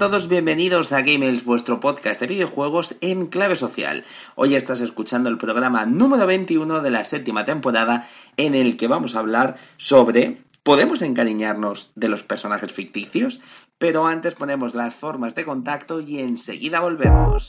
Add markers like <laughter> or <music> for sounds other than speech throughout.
Todos, bienvenidos a Gamers, vuestro podcast de videojuegos en clave social. Hoy estás escuchando el programa número 21 de la séptima temporada en el que vamos a hablar sobre ¿Podemos encariñarnos de los personajes ficticios? Pero antes ponemos las formas de contacto y enseguida volvemos.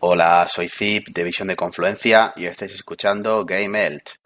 Hola, soy Zip de Visión de Confluencia y estáis escuchando Game Elch.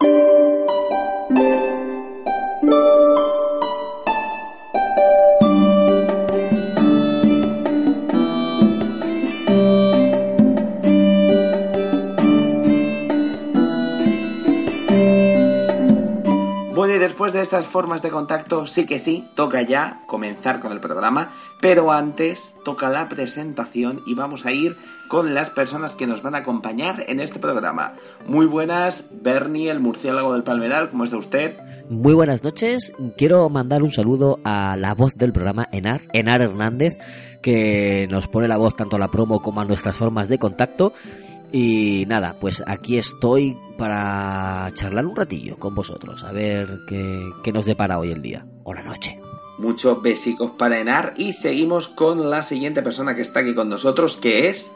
Estas formas de contacto, sí que sí, toca ya comenzar con el programa, pero antes toca la presentación y vamos a ir con las personas que nos van a acompañar en este programa. Muy buenas, Bernie, el murciélago del Palmeral, ¿cómo está usted? Muy buenas noches. Quiero mandar un saludo a la voz del programa, Enar, Enar Hernández, que nos pone la voz tanto a la promo como a nuestras formas de contacto. Y nada, pues aquí estoy para charlar un ratillo con vosotros, a ver qué, qué nos depara hoy el día o la noche. Muchos besicos para Enar y seguimos con la siguiente persona que está aquí con nosotros, que es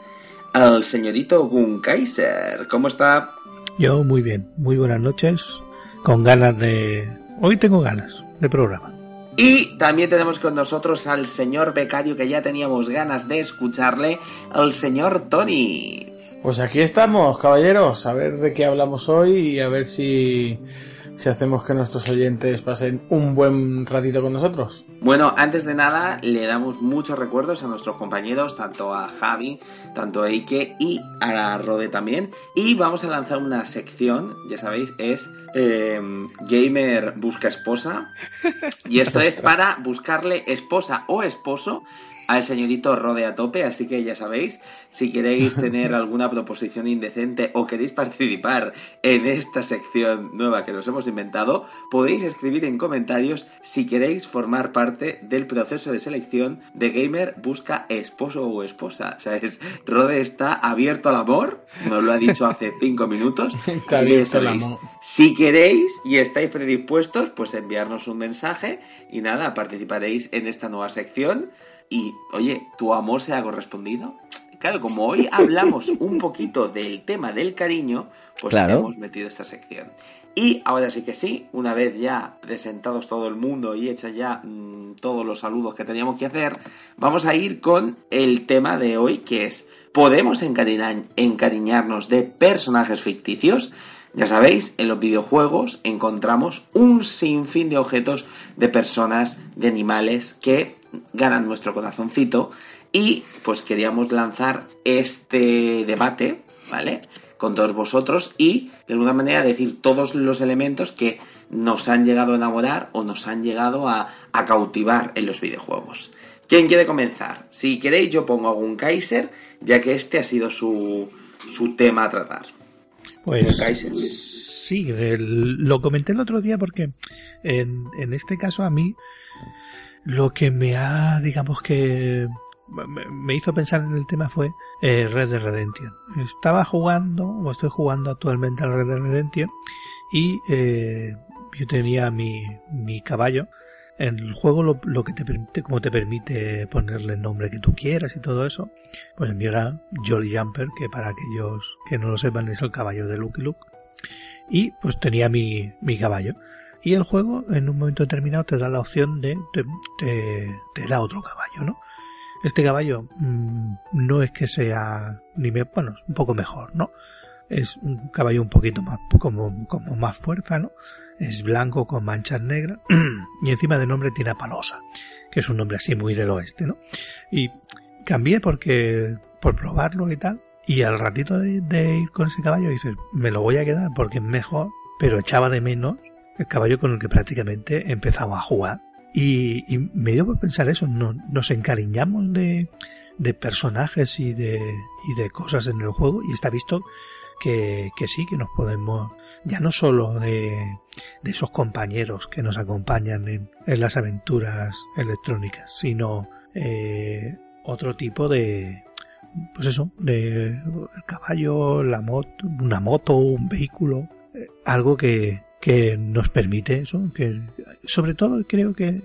el señorito Gun Kaiser. ¿Cómo está? Yo muy bien, muy buenas noches, con ganas de... Hoy tengo ganas de programa. Y también tenemos con nosotros al señor becario que ya teníamos ganas de escucharle, el señor Tony. Pues aquí estamos, caballeros, a ver de qué hablamos hoy y a ver si, si hacemos que nuestros oyentes pasen un buen ratito con nosotros. Bueno, antes de nada, le damos muchos recuerdos a nuestros compañeros, tanto a Javi, tanto a Ike y a Rode también. Y vamos a lanzar una sección, ya sabéis, es eh, Gamer Busca Esposa. <laughs> Y esto es para buscarle esposa o esposo al señorito Rode a tope, así que ya sabéis, si queréis <laughs> tener alguna proposición indecente o queréis participar en esta sección nueva que nos hemos inventado, podéis escribir en comentarios si queréis formar parte del proceso de selección de Gamer Busca Esposo o Esposa. ¿Sabes? Rode está abierto al amor, nos lo ha dicho hace <laughs> cinco minutos. Está así que ya sabéis, si queréis y estáis predispuestos, pues enviarnos un mensaje y nada, participaréis en esta nueva sección. Y, oye, ¿tu amor se ha correspondido? Claro, como hoy hablamos <laughs> un poquito del tema del cariño, pues Claro. hemos metido esta sección. Y ahora sí que sí, una vez ya presentados todo el mundo y hechas ya mm, todos los saludos que teníamos que hacer, vamos a ir con el tema de hoy, que es, ¿podemos encariñar- encariñarnos de personajes ficticios? Ya sabéis, en los videojuegos encontramos un sinfín de objetos, de personas, de animales que ganan nuestro corazoncito y pues queríamos lanzar este debate, ¿vale? Con todos vosotros y de alguna manera decir todos los elementos que nos han llegado a enamorar o nos han llegado a, a cautivar en los videojuegos. ¿Quién quiere comenzar? Si queréis yo pongo algún Kaiser, ya que este ha sido su, su tema a tratar. Pues Kaiser. sí, el- lo comenté el otro día porque en, en este caso a mí lo que me ha, digamos que me, hizo pensar en el tema fue eh, Red Dead Redemption. Estaba jugando, o estoy jugando actualmente al Red Dead Redemption y eh, yo tenía mi, mi caballo En el juego lo, lo que te permite, como te permite ponerle el nombre que tú quieras y todo eso, pues el mío era Jolly Jumper, que para aquellos que no lo sepan es el caballo de Lucky Luke. Y pues tenía mi, mi caballo. Y el juego en un momento determinado te da la opción de, te, da otro caballo, ¿no? Este caballo mmm, no es que sea ni me, bueno, es un poco mejor, ¿no? Es un caballo un poquito más como, como más fuerza, ¿no? Es blanco con manchas negras <clears throat> y encima de nombre tiene a Palosa, que es un nombre así muy del oeste, ¿no? Y cambié porque por probarlo y tal y al ratito de, de ir con ese caballo dices, me lo voy a quedar porque es mejor, pero echaba de menos el caballo con el que prácticamente empezaba a jugar. Y, y, me dio por pensar eso, no, nos encariñamos de, de personajes y de, y de cosas en el juego y está visto que, que sí, que nos podemos, ya no solo de, de esos compañeros que nos acompañan en, en las aventuras electrónicas, sino eh, otro tipo de, pues eso, de el caballo, la moto, una moto, un vehículo, eh, algo que, que nos permite eso, que sobre todo creo que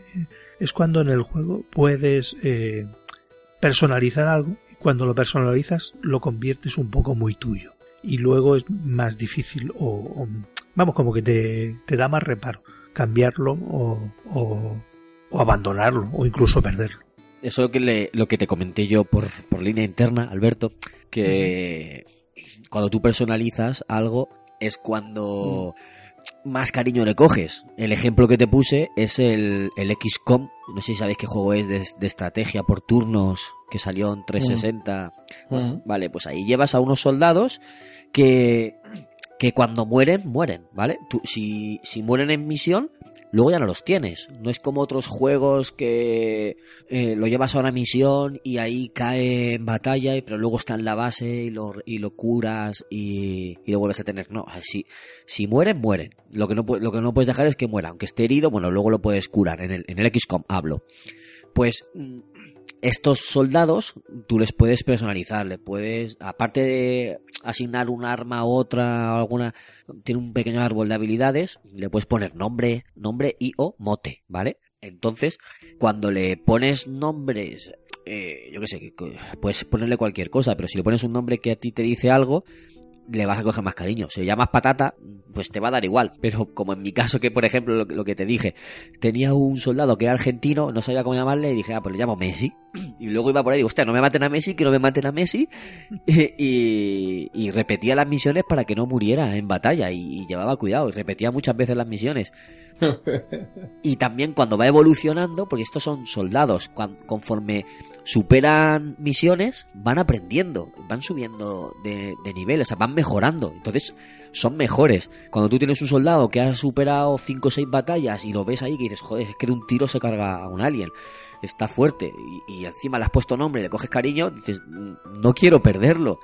es cuando en el juego puedes eh, personalizar algo y cuando lo personalizas lo conviertes un poco muy tuyo. Y luego es más difícil o, o vamos como que te, te, da más reparo cambiarlo o, o, o, abandonarlo o incluso perderlo. Eso es lo que, le, lo que te comenté yo por, por línea interna, Alberto, que cuando tú personalizas algo es cuando... Mm más cariño le coges. El ejemplo que te puse es el, el XCOM. No sé si sabéis qué juego es de, de estrategia por turnos que salió en 360. Mm. Bueno, vale, pues ahí llevas a unos soldados que, que cuando mueren, mueren, ¿vale? Tú, si, si mueren en misión, luego ya no los tienes. No es como otros juegos que eh, lo llevas a una misión y ahí cae en batalla, pero luego está en la base y lo, y lo curas y, y, lo vuelves a tener. No, si, si mueren, mueren. Lo que, no, lo que no puedes dejar es que muera. Aunque esté herido, bueno, luego lo puedes curar. En el, en el XCOM hablo. Pues estos soldados tú les puedes personalizar, le puedes, aparte de asignar un arma a otra alguna, tiene un pequeño árbol de habilidades, le puedes poner nombre, nombre y o mote, ¿vale? Entonces, cuando le pones nombres, eh, yo qué sé, puedes ponerle cualquier cosa, pero si le pones un nombre que a ti te dice algo, le vas a coger más cariño. Si le llamas patata, pues te va a dar igual. Pero como en mi caso, que por ejemplo, lo, lo, que te dije, tenía un soldado que era argentino, no sabía cómo llamarle, y dije, ah, pues le llamo Messi. <clears throat> Y luego iba por ahí, digo, hostia, no me maten a Messi, que no me maten a Messi. <laughs> Y, y repetía las misiones para que no muriera en batalla. Y, y llevaba cuidado, y repetía muchas veces las misiones. <laughs> y también cuando va evolucionando, porque estos son soldados, conforme superan misiones, van aprendiendo, van subiendo de, de nivel, o sea, van mejorando. Entonces, son mejores. Cuando tú tienes un soldado que ha superado 5 o 6 batallas y lo ves ahí que dices, joder, es que de un tiro se carga a un alien. Está fuerte. Y, encima le has puesto nombre, le coges cariño, dices, no quiero perderlo.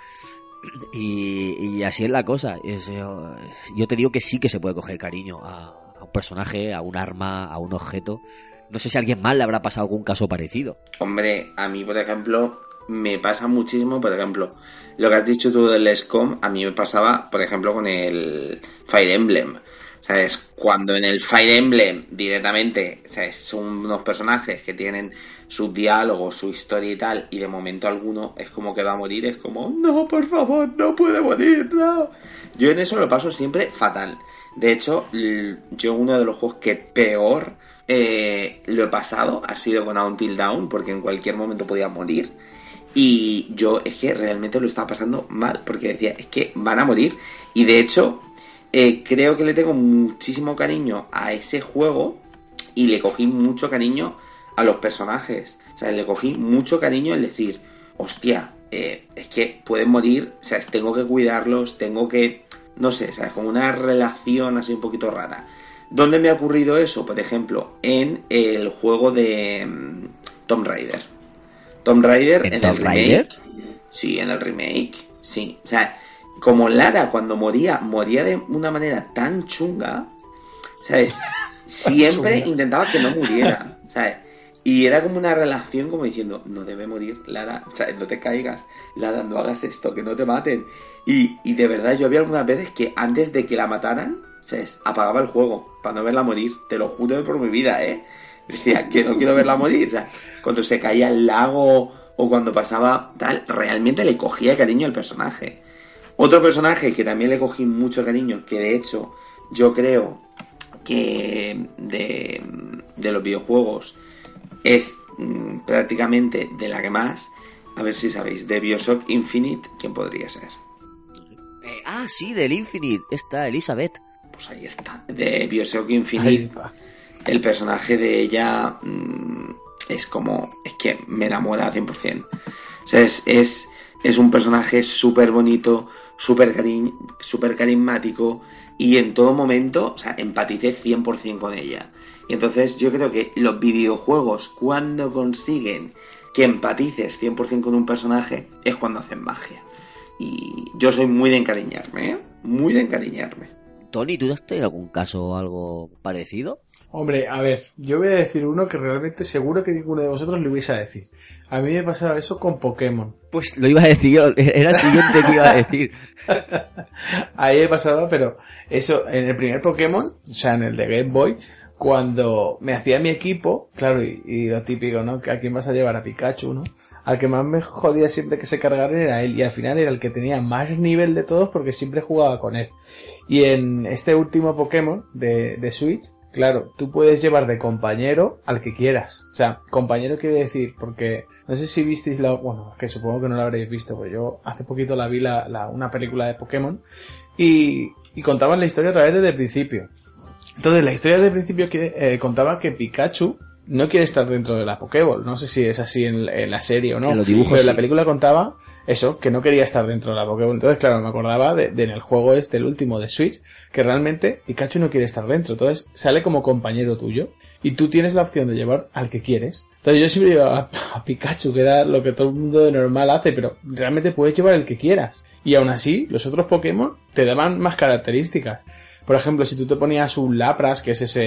Y, así es la cosa. Es, yo te digo que sí que se puede coger cariño a un personaje, a un arma, a un objeto. No sé si a alguien más le habrá pasado algún caso parecido. Hombre, a mí, por ejemplo, me pasa muchísimo, por ejemplo, lo que has dicho tú del SCOM, a mí me pasaba, por ejemplo, con el Fire Emblem. O sea, es cuando en el Fire Emblem directamente, sea, son unos personajes que tienen sus diálogos, su historia y tal, y de momento alguno es como que va a morir, es como, no, por favor, no puede morir, no. Yo en eso lo paso siempre fatal. De hecho, yo uno de los juegos que peor eh, lo he pasado ha sido con Until Down, porque en cualquier momento podía morir. Y yo es que realmente lo estaba pasando mal, porque decía, es que van a morir. Y de hecho, eh, creo que le tengo muchísimo cariño a ese juego y le cogí mucho cariño a los personajes. O sea, le cogí mucho cariño el decir, hostia, eh, es que pueden morir, o sea, tengo que cuidarlos, tengo que, no sé, ¿sabes? Como una relación así un poquito rara. ¿Dónde me ha ocurrido eso? Por ejemplo, en el juego de um, Tomb Raider. Tomb Raider en, ¿En el remake. Sí, en el remake. Sí. O sea, como Lara cuando moría, moría de una manera tan chunga. ¿Sabes? <laughs> Siempre intentaba que no muriera. <laughs> ¿Sabes? Y era como una relación como diciendo, no debe morir, Lara, o sea, no te caigas, Lara, no hagas esto, que no te maten. Y, y de verdad yo había algunas veces que antes de que la mataran, apagaba el juego para no verla morir, te lo juro por mi vida, ¿eh? Decía, <laughs> que no quiero verla morir. O sea, cuando se caía al lago o cuando pasaba tal, realmente le cogía cariño al personaje. Otro personaje que también le cogí mucho cariño, que de hecho yo creo que de, de los videojuegos es mm, prácticamente de la que más, a ver si sabéis, de Bioshock Infinite, ¿quién podría ser? Eh, ah, sí, del Infinite. Está Elizabeth. Pues ahí está. De Bioshock Infinite, el personaje de ella mm, es como, es que me enamora 100%. O sea, es, es, es un personaje súper bonito, súper cari súper carismático y en todo momento, o sea, empaticé 100% con ella. Y entonces yo creo que los videojuegos, cuando consiguen que empatices 100% con un personaje, es cuando hacen magia. Y yo soy muy de encariñarme, ¿eh? Muy de encariñarme. Tony, ¿tú has tenido algún caso o algo parecido? Hombre, a ver, yo voy a decir uno que realmente seguro que ninguno de vosotros le vais a decir. A mí me pasaba eso con Pokémon. Pues lo iba a decir yo, era el siguiente que iba a decir. <laughs> Ahí me pasaba, pero eso, en el primer Pokémon, o sea, en el de Game Boy, cuando me hacía mi equipo, claro, y, y lo típico, ¿no? Que a quién vas a llevar a Pikachu, ¿no? Al que más me jodía siempre que se cargara era él, y al final era el que tenía más nivel de todos porque siempre jugaba con él. Y en este último Pokémon de, de Switch, claro, tú puedes llevar de compañero al que quieras. O sea, compañero quiere decir, porque no sé si visteis la, bueno, que supongo que no la habréis visto, pues yo hace poquito la vi la, la- una película de Pokémon y, y contaban la historia a través desde el principio. Entonces, la historia del principio que, eh, contaba que Pikachu no quiere estar dentro de la Pokéball. No sé si es así en, en la serie o no. En los dibujos pero la sí. película contaba eso, que no quería estar dentro de la Pokéball. Entonces, claro, me acordaba de, de en el juego este, el último de Switch, que realmente Pikachu no quiere estar dentro. Entonces, sale como compañero tuyo. Y tú tienes la opción de llevar al que quieres. Entonces, yo siempre llevaba a, <laughs> a Pikachu, que era lo que todo el mundo de normal hace, pero realmente puedes llevar el que quieras. Y aún así, los otros Pokémon te daban más características. Por ejemplo, si tú te ponías un Lapras, que es ese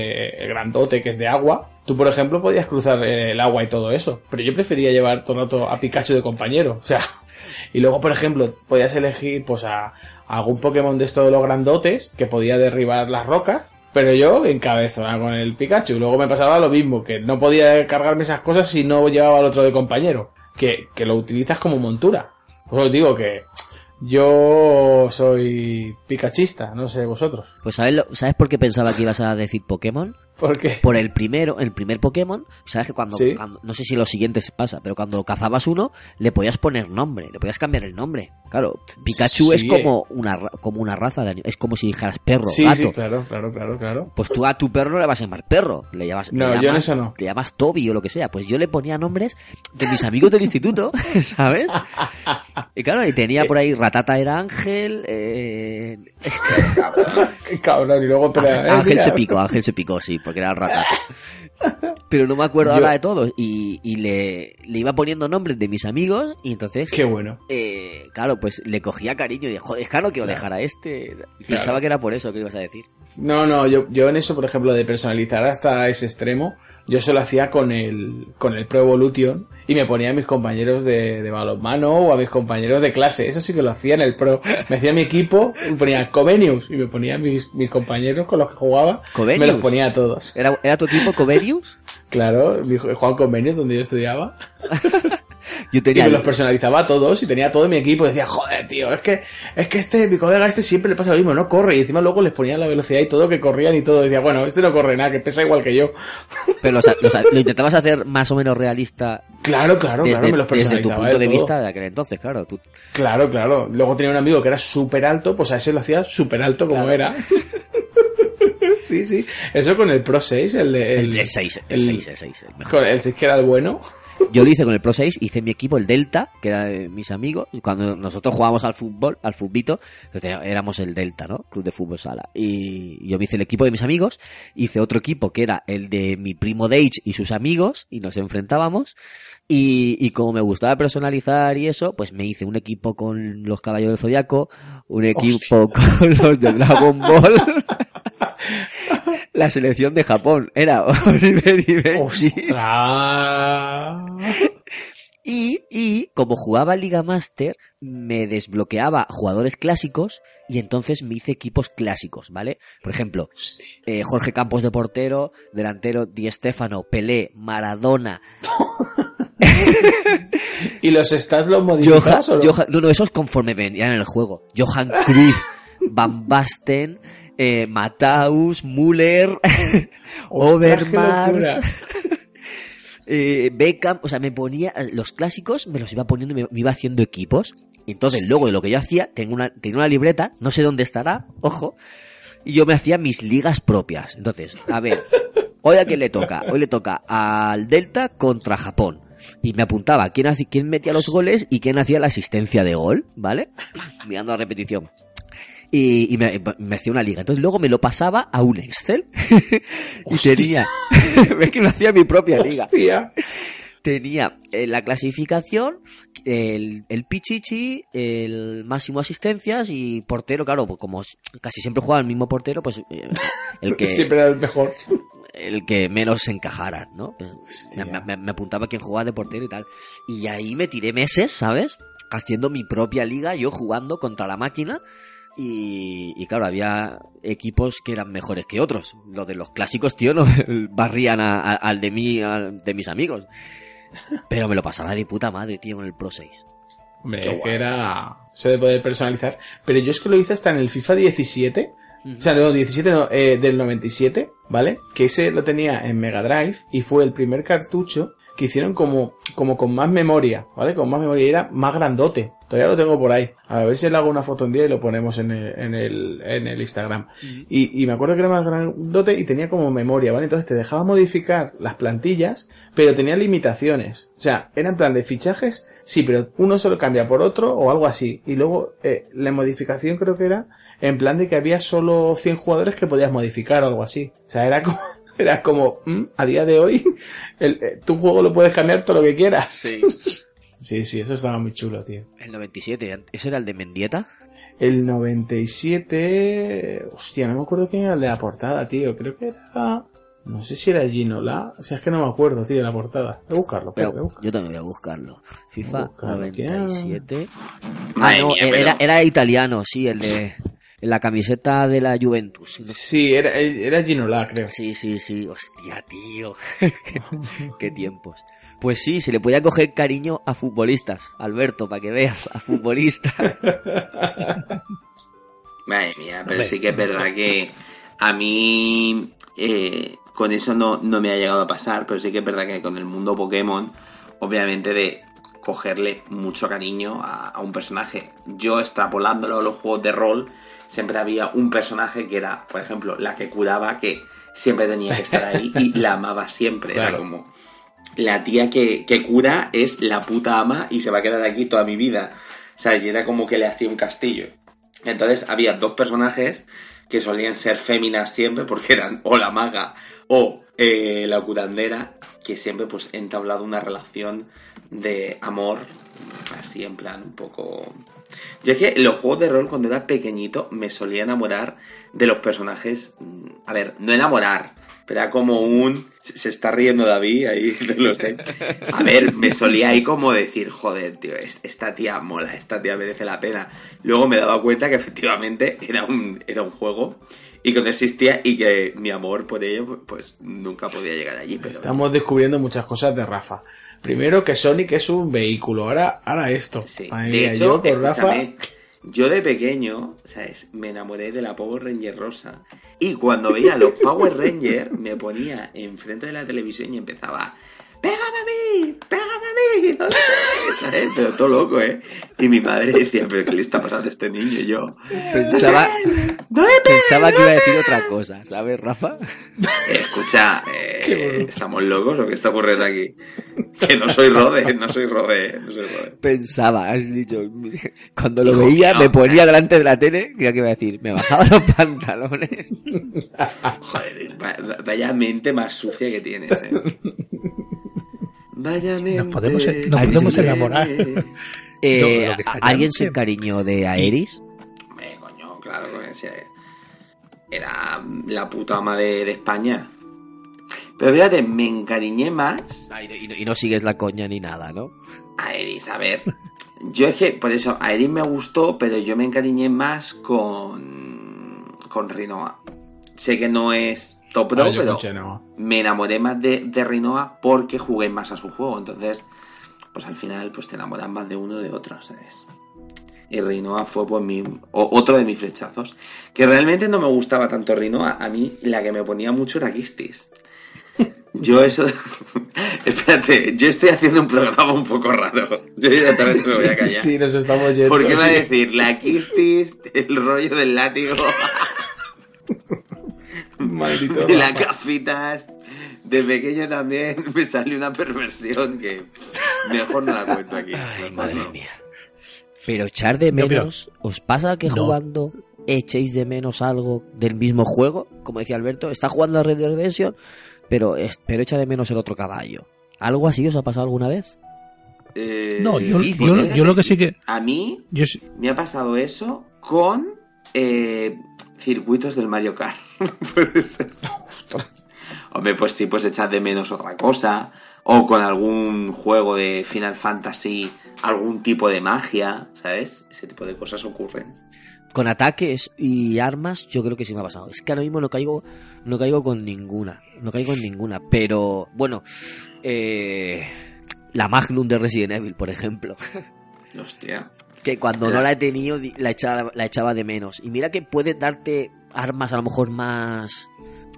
grandote que es de agua, tú, por ejemplo, podías cruzar eh, el agua y todo eso. Pero yo prefería llevar todo a Pikachu de compañero. O sea, <laughs> y luego, por ejemplo, podías elegir pues a, algún Pokémon de estos de los grandotes que podía derribar las rocas. Pero yo encabezonaba con el Pikachu. Luego me pasaba lo mismo, que no podía cargarme esas cosas si no llevaba al otro de compañero. Que, que lo utilizas como montura. Pues os digo que yo soy pikachista, no sé vosotros. Pues ¿sabes, lo- ¿sabes por qué pensaba que ibas a decir Pokémon? Por el primero, el primer Pokémon, sabes que cuando, Sí. cuando- no sé si los siguientes pasa, pero cuando cazabas uno, le podías poner nombre, le podías cambiar el nombre. Claro, Pikachu Sí, es como una, ra- como una raza de es como si dijeras perro, sí, gato. sí, claro, claro, claro, claro. Pues tú a tu perro le vas a llamar perro, le llamas, No, le yo en eso no. Le llamas Toby o lo que sea. Pues yo le ponía nombres de mis amigos del instituto, <laughs> ¿sabes? <laughs> Y claro, y tenía por ahí Ratata era Ángel, eh, <laughs> Qué cabrón, y luego pero, eh, Ángel mira. se picó, Ángel se picó, sí, porque era Ratata. <laughs> Pero no me acuerdo Yo- ahora de todos. Y, y le, le iba poniendo nombres de mis amigos y entonces... Qué bueno. eh, claro, pues le cogía cariño y dije, joder, es claro que a este. Pensaba que era por eso que ibas a decir. No, no, yo, yo en eso, por ejemplo, de personalizar hasta ese extremo, yo se lo hacía con el, con el Pro Evolution y me ponía a mis compañeros de, de balonmano o a mis compañeros de clase. Eso sí que lo hacía en el Pro. Me hacía mi equipo, y ponía Comenius y me ponía a mis, mis compañeros con los que jugaba. ¿Comenius? Me los ponía a todos. ¿Era, era tu equipo Coverius? Claro, mi- Juan Comenius, donde yo estudiaba. <laughs> Yo Y me los personalizaba a todos y tenía todo mi equipo. Y decía, joder, tío, es que, es que este, mi colega este siempre le pasa lo mismo, no corre. Y encima luego les ponía la velocidad y todo, que corrían y todo. Decía, bueno, este no corre nada, que pesa igual que yo. <laughs> Pero los- los- lo intentabas hacer más o menos realista Claro, claro, desde, claro, me los desde tu punto de vista de aquel entonces, claro. Tú, Claro, claro. Luego tenía un amigo que era súper alto, pues a ese lo hacía súper alto como era. <laughs> sí, sí. Eso con el Pro 6, el de... el, el 6, el 6, el 6, el mejor. Con el 6 que era el bueno. Yo lo hice con el Pro 6, hice mi equipo, el Delta, que era de mis amigos. Cuando nosotros jugábamos al fútbol, al futbito, pues teníamos- éramos el Delta, ¿no? Club de Fútbol Sala. Y yo me hice el equipo de mis amigos, hice otro equipo que era el de mi primo Dage y sus amigos, y nos enfrentábamos. Y, y como me gustaba personalizar y eso, pues me hice un equipo con los Caballeros del Zodiaco, un equipo con los de Dragon Ball. <laughs> La selección de Japón era <laughs> Oliver y. Y, y como jugaba Liga Master, me desbloqueaba jugadores clásicos y entonces me hice equipos clásicos, ¿vale? Por ejemplo, eh, Jorge Campos de portero, delantero Di Stéfano, Pelé, Maradona, <laughs> ¿Y los stats los Johan, o no? Johan- no, no, esos conforme venían en el juego. Johan Cruyff, <laughs> Van Basten, eh, Mataus, Müller, <laughs> Overmars, <laughs> eh, Beckham, o sea, me ponía los clásicos, me los iba poniendo, me, me iba haciendo equipos. Entonces, luego de lo que yo hacía, tengo una, tenía una libreta, no sé dónde estará, ojo, y yo me hacía mis ligas propias. Entonces, a ver, hoy a quién le toca, hoy le toca al Delta contra Japón. Y me apuntaba quién, hacía- quién metía los goles y quién hacía la asistencia de gol, ¿vale? <clears throat> Mirando la repetición. Y, y me, me hacía una liga. Entonces luego me lo pasaba a un Excel. <laughs> y tenía. <laughs> Ves que me hacía mi propia liga Hostia. tenía eh, la clasificación, el, el pichichi, el máximo asistencias y portero, claro, pues como casi siempre jugaba el mismo portero, pues eh, el que <laughs> Siempre era el mejor. el que menos encajara, ¿no? Me, me- me apuntaba quién jugaba de portero y tal. Y ahí me tiré meses, ¿sabes? Haciendo mi propia liga, yo jugando contra la máquina. Y, y claro, había equipos que eran mejores que otros. Los de los clásicos, tío, no <laughs> barrían a- a- al de mí, al de mis amigos. Pero me lo pasaba de puta madre, tío, con el Pro 6. Hombre, Qué es guay. que era... Se de poder personalizar. Pero yo es que lo hice hasta en el FIFA 17. O sea, no, 17 no, eh, del 97, ¿vale? Que ese lo tenía en Mega Drive y fue el primer cartucho que hicieron como, como con más memoria, ¿vale? Con más memoria y era más grandote. Todavía lo tengo por ahí. A ver si le hago una foto un día y lo ponemos en el, en el, en el Instagram. Y, y me acuerdo que era más grandote y tenía como memoria, ¿vale? Entonces te dejaba modificar las plantillas, pero tenía limitaciones. O sea, era en plan de fichajes, sí, pero uno solo cambia por otro o algo así. Y luego eh, la modificación creo que era en plan de que había solo 100 jugadores que podías modificar o algo así. O sea, era como, era como, mm, a día de hoy, <laughs> el, eh, tu juego lo puedes cambiar todo lo que quieras. Sí. <laughs> sí, sí, eso estaba muy chulo, tío. El 97, ¿ese era el de Mendieta? El 97, hostia, no me acuerdo quién era el de la portada, tío. Creo que era, no sé si era Ginola. O sea, es que no me acuerdo, tío, de la portada. Voy a buscarlo, espera, voy a Pero buscarlo. yo también voy a buscarlo. FIFA Buscarlo, 97. Ah, no, mía, era, pero- era italiano, sí, el de la camiseta de la Juventus. ¿no? Sí, era, era Ginola, creo. Sí, sí, sí. Hostia, tío. qué, <laughs> qué tiempos. Pues sí, se le podía coger cariño a futbolistas. Alberto, para que veas, a futbolistas. <laughs> Madre mía, pero sí que es verdad que a mí eh, con eso no, no me ha llegado a pasar, pero sí que es verdad que con el mundo Pokémon, obviamente de cogerle mucho cariño a, a un personaje. Yo extrapolándolo a los juegos de rol, siempre había un personaje que era, por ejemplo, la que curaba, que siempre tenía que estar ahí y la amaba siempre. Era Claro. como la tía que, que cura es la puta ama y se va a quedar aquí toda mi vida. O sea, y era como que le hacía un castillo. Entonces había dos personajes que solían ser féminas siempre porque eran o la maga o eh, la curandera que siempre pues he entablado una relación de amor así en plan un poco yo es que los juegos de rol cuando era pequeñito me solía enamorar de los personajes mm, a ver no enamorar pero era como un se está riendo David ahí <laughs> no lo sé. A ver me solía ahí como decir joder tío es- esta tía mola esta tía merece la pena luego me daba cuenta que efectivamente era un era un juego y que no existía y que mi amor por ello pues nunca podía llegar allí pero Estamos descubriendo muchas cosas de Rafa. Primero que Sonic es un vehículo, ahora, ahora esto. Sí. Madre De hecho, yo Rafa, yo de pequeño, ¿sabes? Me enamoré de la Power Ranger rosa. Y cuando veía los <laughs> Power Ranger, me ponía enfrente de la televisión y empezaba. ¡Pégame a mí! ¡Pégame a mí! ¿Dónde estás?", ¿Sabes? Pero todo loco, ¿eh? Y mi madre decía, ¿pero qué le está pasando a este niño? Y yo, Pensaba, ¡No le pegues, pensaba que iba a decir pegues". otra cosa, ¿sabes, Rafa? Eh, escucha, eh. ¿estamos locos o qué está ocurriendo aquí? Que no soy Rode, no soy Rode, eh, no soy Rode. Pensaba, has dicho. <laughs> Cuando lo veía, me ponía delante de la tele, ¿qué iba a decir? Me bajaba los pantalones. <laughs> Joder, va- va- vaya mente más sucia que tienes, eh. Vaya mente. podemos- nos podemos enamorar. <laughs> Eh, ¿Alguien se encariñó de Aeris? Hombre, coño, claro, que sí, era la puta ama de, de España. Pero fíjate, me encariñé más Ah, y, no- y no- y no sigues la coña ni nada, ¿no? a Eris. A ver, yo es que, por eso, a Eris me gustó, pero yo me encariñé más con, con Rinoa. Sé que no es top Ah, pero no. me enamoré más de, de Rinoa porque jugué más a su juego. Entonces, pues al final, pues te enamoras más de uno de otro, ¿sabes? Y Rinoa fue pues mi, o- otro de mis flechazos. Que realmente no me gustaba tanto Rinoa. A mí la que me ponía mucho era Kistis. <laughs> Yo eso... <laughs> Espérate, yo estoy haciendo un programa un poco raro. Yo directamente me voy a callar. Sí, nos estamos yendo. ¿Por qué va a decir la Kistis, el rollo del látigo, <laughs> Maldito de las gafitas? De pequeño también <laughs> me salió una perversión que mejor no la cuento aquí. Ay, Mejor madre no. mía. Pero echar de No, pero- menos, ¿os pasa que No. jugando echéis de menos algo del mismo juego? Como decía Alberto, está jugando a Red Dead Redemption, pero, es- pero echa de menos el otro caballo. ¿Algo así os ha pasado alguna vez? Eh, No, yo, difícil, yo, ¿eh? yo lo que sí que... A mí Yo, me ha pasado eso con eh, circuitos del Mario Kart. <laughs> Puede ser. Hombre, pues sí, pues echar de menos otra cosa. O con algún juego de Final Fantasy, algún tipo de magia, ¿sabes? Ese tipo de cosas ocurren. Con ataques y armas, yo creo que sí me ha pasado. Es que ahora mismo no caigo, no caigo con ninguna. No caigo en ninguna. Pero, bueno, eh, la Magnum de Resident Evil, por ejemplo. <laughs> Hostia. Que cuando no la he tenido, la echaba, la echaba de menos. Y mira que puede darte armas a lo mejor más.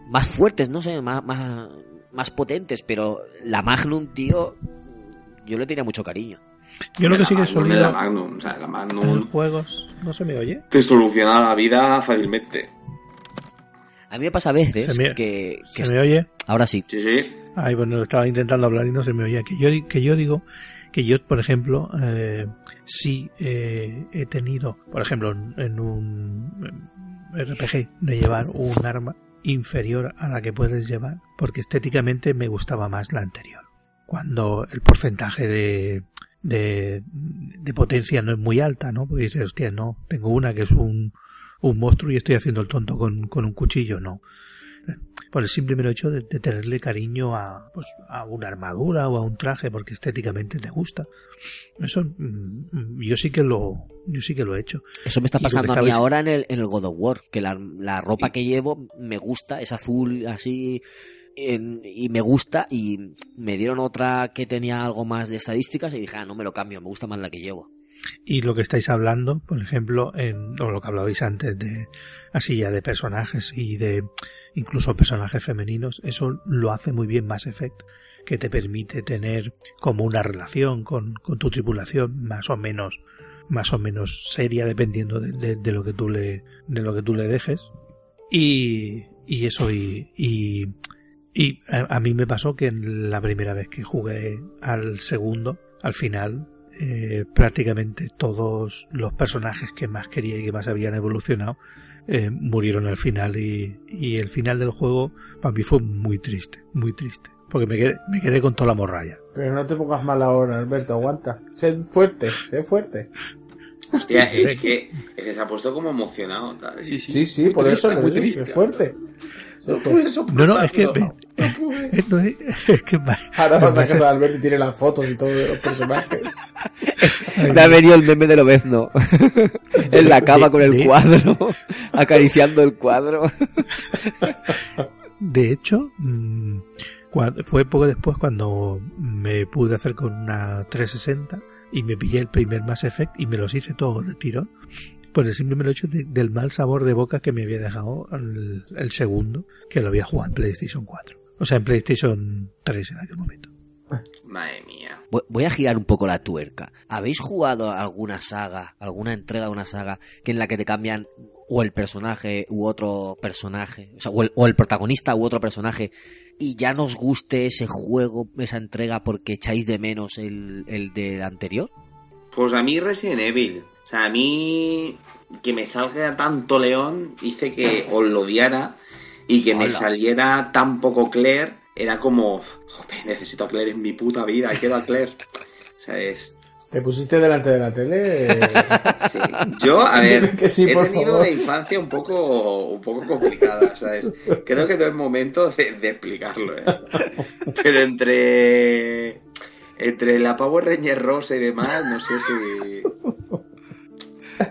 más fuertes, no sé, más, más, más potentes. Pero la Magnum, tío, yo le tenía mucho cariño. yo lo que sí que es la Magnum, o sea, la en Magnum juegos... ¿No se me oye? te soluciona la vida fácilmente. A mí me pasa a veces Se me- que, que- ¿Se me oye? Ahora sí. Sí, sí. Ay, bueno, estaba intentando hablar y no se me oía. Que yo, que yo digo que yo, por ejemplo, eh, sí eh, he tenido, por ejemplo, en, en un RPG de llevar un arma inferior a la que puedes llevar, porque estéticamente me gustaba más la anterior. Cuando el porcentaje de, de, de potencia no es muy alta, ¿no? Porque dices, hostia, no, tengo una que es un, un monstruo y estoy haciendo el tonto con, con un cuchillo, no por el simple mero hecho de, de tenerle cariño a, pues, a una armadura o a un traje porque estéticamente te gusta. Eso mm, mm, yo sí que lo yo sí que lo he hecho. Eso me está pasando a mí ahora en el, en el God of War, que la, la ropa que llevo me gusta, es azul así en- y me gusta y me dieron otra que tenía algo más de estadísticas y dije, ah, no me lo cambio, me gusta más la que llevo. Y lo que estáis hablando, por ejemplo, en o lo que hablabais antes de así ya de personajes y de incluso personajes femeninos, eso lo hace muy bien Mass Effect, que te permite tener como una relación con, con tu tripulación más o menos más o menos seria dependiendo de, de- lo que tú le de lo que tú le dejes. Y, y eso y, y, y a, a mí me pasó que en la primera vez que jugué al segundo al final eh, prácticamente todos los personajes que más quería y que más habían evolucionado eh, murieron al final y, y el final del juego para mí fue muy triste, muy triste. Porque me quedé, me quedé con toda la morralla. Pero no te pongas mal ahora, Alberto, aguanta. Sé fuerte, sé fuerte. Hostia, es que, es que se ha puesto como emocionado. ¿sabes? Sí, sí, por eso lo digo, que es fuerte. No No, no, es que. No, es, es que va- Ahora vas a me casa de Alberto tiene las fotos y todo de los personajes. Me ha venido el meme de Lobezno <laughs> en la cama De- con el de- cuadro, <laughs> acariciando el cuadro. <laughs> De hecho, mm, fue poco después cuando me pude hacer con una 360 y me pillé el primer Mass Effect y me los hice todos de tirón. Por el simple hecho de- del mal sabor de boca que me había dejado el, el segundo, que lo había jugado en PlayStation 4. O sea, en PlayStation 3 en aquel momento. Madre mía. Voy- a girar un poco la tuerca. ¿Habéis jugado alguna saga, alguna entrega de una saga que en la que te cambian o el personaje u otro personaje, o sea, o el, o el protagonista u otro personaje y ya nos guste ese juego, esa entrega porque echáis de menos el, el del anterior? Pues a mí Resident Evil. O sea, a mí que me salga tanto León hice que os lo odiara y que me saliera tan poco Claire era como, joder, necesito a Claire en mi puta vida, quiero a Claire. O sea, es... ¿Te pusiste delante de la tele? <laughs> Sí. Yo, a ver, Dime que sí, he tenido favor. una infancia un poco, un poco complicada, ¿sabes? Creo que no es momento de, de explicarlo, ¿eh? Pero entre, entre la Power Ranger rosa y demás, no sé si...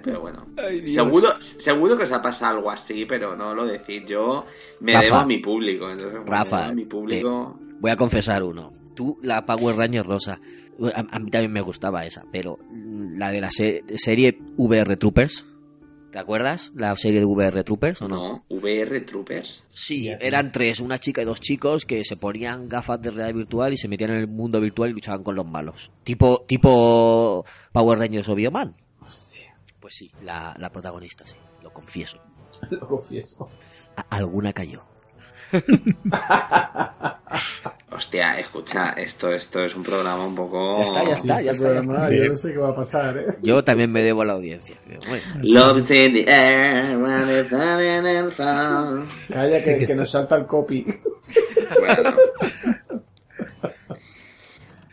Pero bueno, <laughs> seguro, seguro que os ha pasado algo así, pero no lo decís. Yo me Rafa. debo a mi público, entonces Rafa, a mi público... Voy a confesar uno. Tú, la Power Ranger rosa, a, a mí también me gustaba esa, pero la de la se- serie VR Troopers, ¿te acuerdas? La serie de VR Troopers o no? No, VR Troopers. Sí, eran tres, una chica y dos chicos que se ponían gafas de realidad virtual y se metían en el mundo virtual y luchaban con los malos. Tipo, tipo Power Rangers o Bioman. Pues sí, la, la protagonista, sí, lo confieso. <laughs> lo confieso. A- alguna cayó. <laughs> Hostia, escucha, esto, esto es un programa un poco... Ya está, ya Sí, está, ya este está, ya programa, está. Yo no sé qué va a pasar, ¿eh? Yo también me debo a la audiencia. Bueno, Love's in the air, when it's fall. Calla, Sí, que que nos salta el copy. Bueno. <laughs>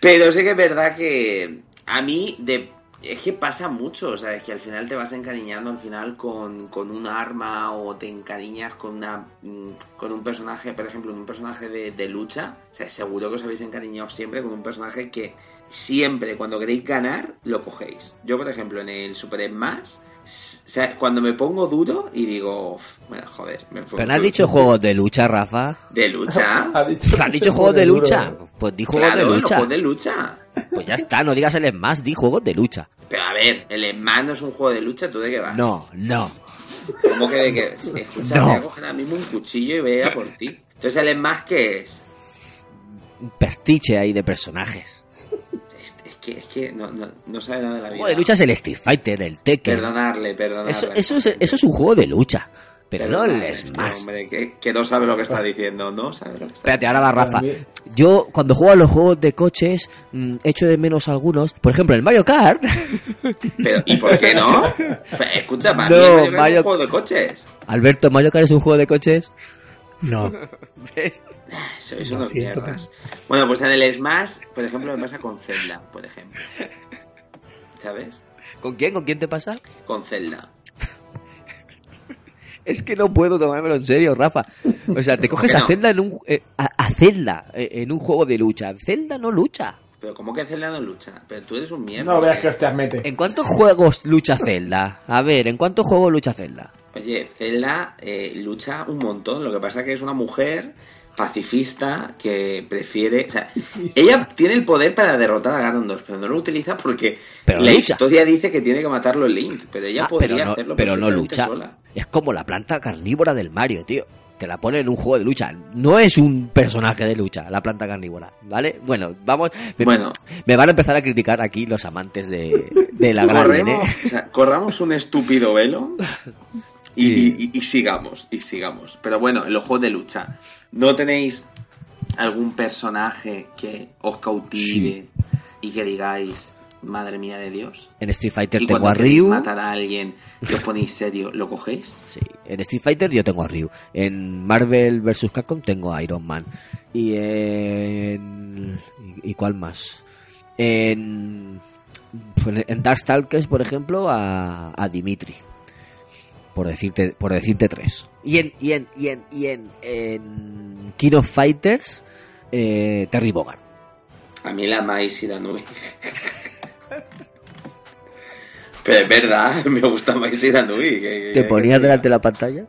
Pero sí que es verdad que a mí de, es que pasa mucho, o sea, es que al final te vas encariñando al final con, con un arma o te encariñas con una mm, con un personaje, por ejemplo, un personaje de, de lucha, o sea, seguro que os habéis encariñado siempre con un personaje que siempre cuando queréis ganar lo cogéis. Yo, por ejemplo, en el Super Smash, o sea, cuando me pongo duro y digo, "Uf, bueno, joder, me pongo pero no has dicho juegos de lucha, Rafa. de lucha. <laughs> Dicho, ¿Has dicho juegos de duro, lucha? ¿eh? Pues di juegos Claro, de los lucha. juegos de lucha. Pues ya está, no digas el más, di juegos de lucha. Pero a ver, el Smash no es un juego de lucha, ¿tú de qué vas? No, no. ¿Cómo que de qué? <laughs> Escucha, No. voy a coger ahora mismo un cuchillo y voy a por ti. Entonces, ¿el Smash qué es? Un pastiche ahí de personajes. Es, es que, es que no, no, no sabe nada de la El vida. juego de lucha es el Street Fighter, el Tekken. Perdonarle, perdonarle. Eso, eso, es, eso es un juego de lucha. Pero no a este Smash. hombre, que, que no sabe lo que está diciendo, no sabe lo que está Espérate, ahora. Para mí- Yo, cuando juego a los juegos de coches, mm, echo de menos algunos. Por ejemplo, el Mario Kart. <laughs> Pero, ¿y por qué no? Escucha, para No, Mario Kart es Mario- un juego de coches. Alberto, ¿Mario Kart es un juego de coches? No, <laughs> Sois Lo unos siento, mierdas. Bueno, pues en el Smash, por ejemplo, me pasa con Zelda, por ejemplo. ¿Sabes? ¿Con quién? ¿Con quién te pasa? Con Zelda. Es que no puedo tomármelo en serio, Rafa. O sea, te coges a no? Zelda en un eh, a, a Zelda eh, en un juego de lucha. Zelda no lucha. Pero ¿cómo que Zelda no lucha? Pero tú eres un mierda. No veas que hostias mete. ¿En cuántos juegos lucha Zelda? A ver, ¿en cuántos juegos lucha Zelda? Oye, Zelda eh, lucha un montón. Lo que pasa que es una mujer pacifista que prefiere... O sea, ella tiene el poder para derrotar a Ganondorf, pero no lo utiliza porque Pero la lucha. historia dice que tiene que matarlo Link. Pero ella Ah, podría pero no, hacerlo pero no lucha. sola. Es como la planta carnívora del Mario, tío. Te la pone en un juego de lucha. No es un personaje de lucha, la planta carnívora, ¿vale? Bueno, vamos. Me, Bueno. me van a empezar a criticar aquí los amantes de, de la <laughs> gran corremos, Nene. o sea, corramos un estúpido velo <laughs> y, Y- y- y sigamos, y sigamos. Pero bueno, en los juegos de lucha, ¿no tenéis algún personaje que os cautive y que digáis, madre mía de Dios? En Street Fighter Y tengo a Ryu. matar a alguien y os ponéis serio, ¿lo cogéis? Sí, en Street Fighter yo tengo a Ryu. En Marvel vs. Capcom tengo a Iron Man. Y en. ¿Y, cuál más? En. En Darkstalkers, por ejemplo, a, a Dimitri. Por decirte, por decirte tres. Y en, y en, y en, y en, en King of Fighters, eh, Terry Bogard. A mí la Mais y la Nui. Pero es verdad, me gusta Mais y la Nui. que- que- ¿Te ponías delante de la pantalla?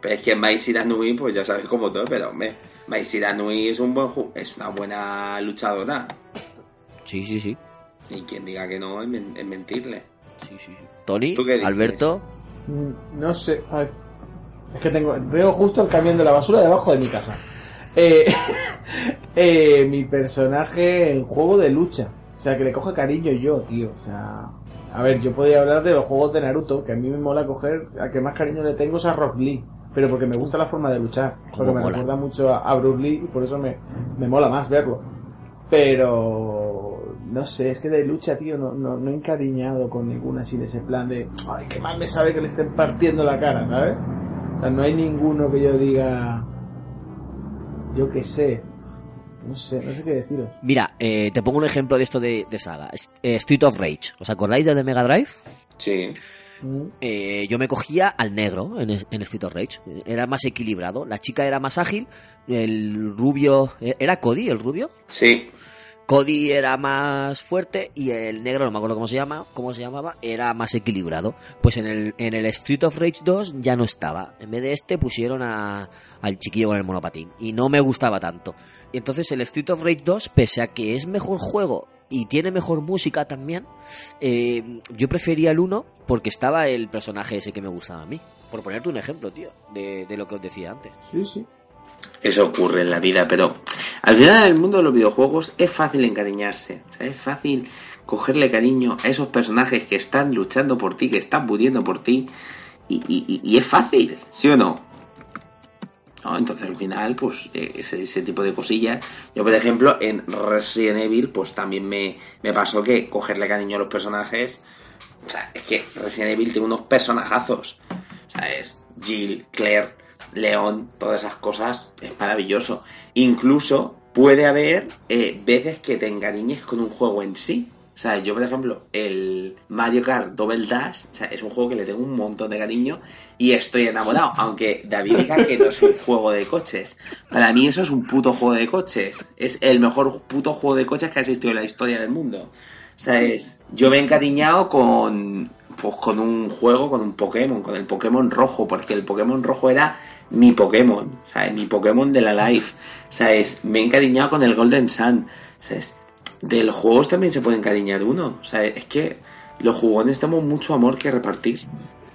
Pero es que Mais Nui, pues ya sabes cómo todo, pero hombre, Mais Nui es un buen es una buena luchadora. Sí, sí, sí. Y quien diga que no es, men- es mentirle. sí, sí, sí. Tony, ¿Tú qué dices? No sé. a ver. Es que tengo, tengo justo el camión de la basura debajo de mi casa. Eh, <laughs> eh, mi personaje en juego de lucha. O sea, que le coge cariño yo, tío. O sea, a ver, yo podría hablar de los juegos de Naruto, que a mí me mola coger, al que más cariño le tengo es a Rock Lee. Pero porque me gusta la forma de luchar. Porque me mola. recuerda mucho a, a Bruce Lee y por eso me, me mola más verlo. Pero no sé, es que de lucha, tío, no, no, no he encariñado con ninguna así de ese plan de, ay, qué mal me sabe que le estén partiendo la cara, ¿sabes? O sea, no hay ninguno que yo diga, yo qué sé. No sé, no sé qué deciros. Mira, eh, te pongo un ejemplo de esto de, de saga. Eh, Street of Rage. ¿Os acordáis de The Mega Drive? Sí. Mm, Eh, yo me cogía al negro en, en Street of Rage. Era más equilibrado. La chica era más ágil. El rubio... eh, ¿Era Cody el rubio? Sí. Cody era más fuerte y el negro, no me acuerdo cómo se llama, cómo se llamaba, era más equilibrado. Pues en el, en el Street of Rage 2 ya no estaba. En vez de este pusieron a, al chiquillo con el monopatín. Y no me gustaba tanto. Y entonces el Street of Rage 2, pese a que es mejor juego y tiene mejor música también, eh, yo prefería el 1 porque estaba el personaje ese que me gustaba a mí. Por ponerte un ejemplo, tío, de, de lo que os decía antes. Sí, sí. Eso ocurre en la vida, pero al final en el mundo de los videojuegos es fácil encariñarse. Es fácil cogerle cariño a esos personajes que están luchando por ti, que están muriendo por ti. Y es fácil, ¿sí o no? ¿No? Entonces al final, pues eh, ese, ese tipo de cosillas. Yo, por ejemplo, en Resident Evil, pues también me, me pasó que cogerle cariño a los personajes. O sea, es que Resident Evil tiene unos personajazos. O sea, es Jill, Claire, León, todas esas cosas. Es maravilloso. Incluso puede haber eh, veces que te encariñes con un juego en sí. O sea, yo, por ejemplo, el Mario Kart Double Dash, o sea, es un juego que le tengo un montón de cariño y estoy enamorado. Aunque David diga que no es un juego de coches. Para mí eso es un puto juego de coches. Es el mejor puto juego de coches que ha existido en la historia del mundo. O sea, es, yo me he encariñado con, pues, con un juego, con un Pokémon, con el Pokémon rojo, porque el Pokémon rojo era mi Pokémon, ¿sabes? Mi Pokémon de la Life. ¿Sabes? Me he encariñado con el Golden Sun. ¿Sabes? De los juegos también se puede encariñar uno. Sea, es que los jugones tenemos mucho amor que repartir.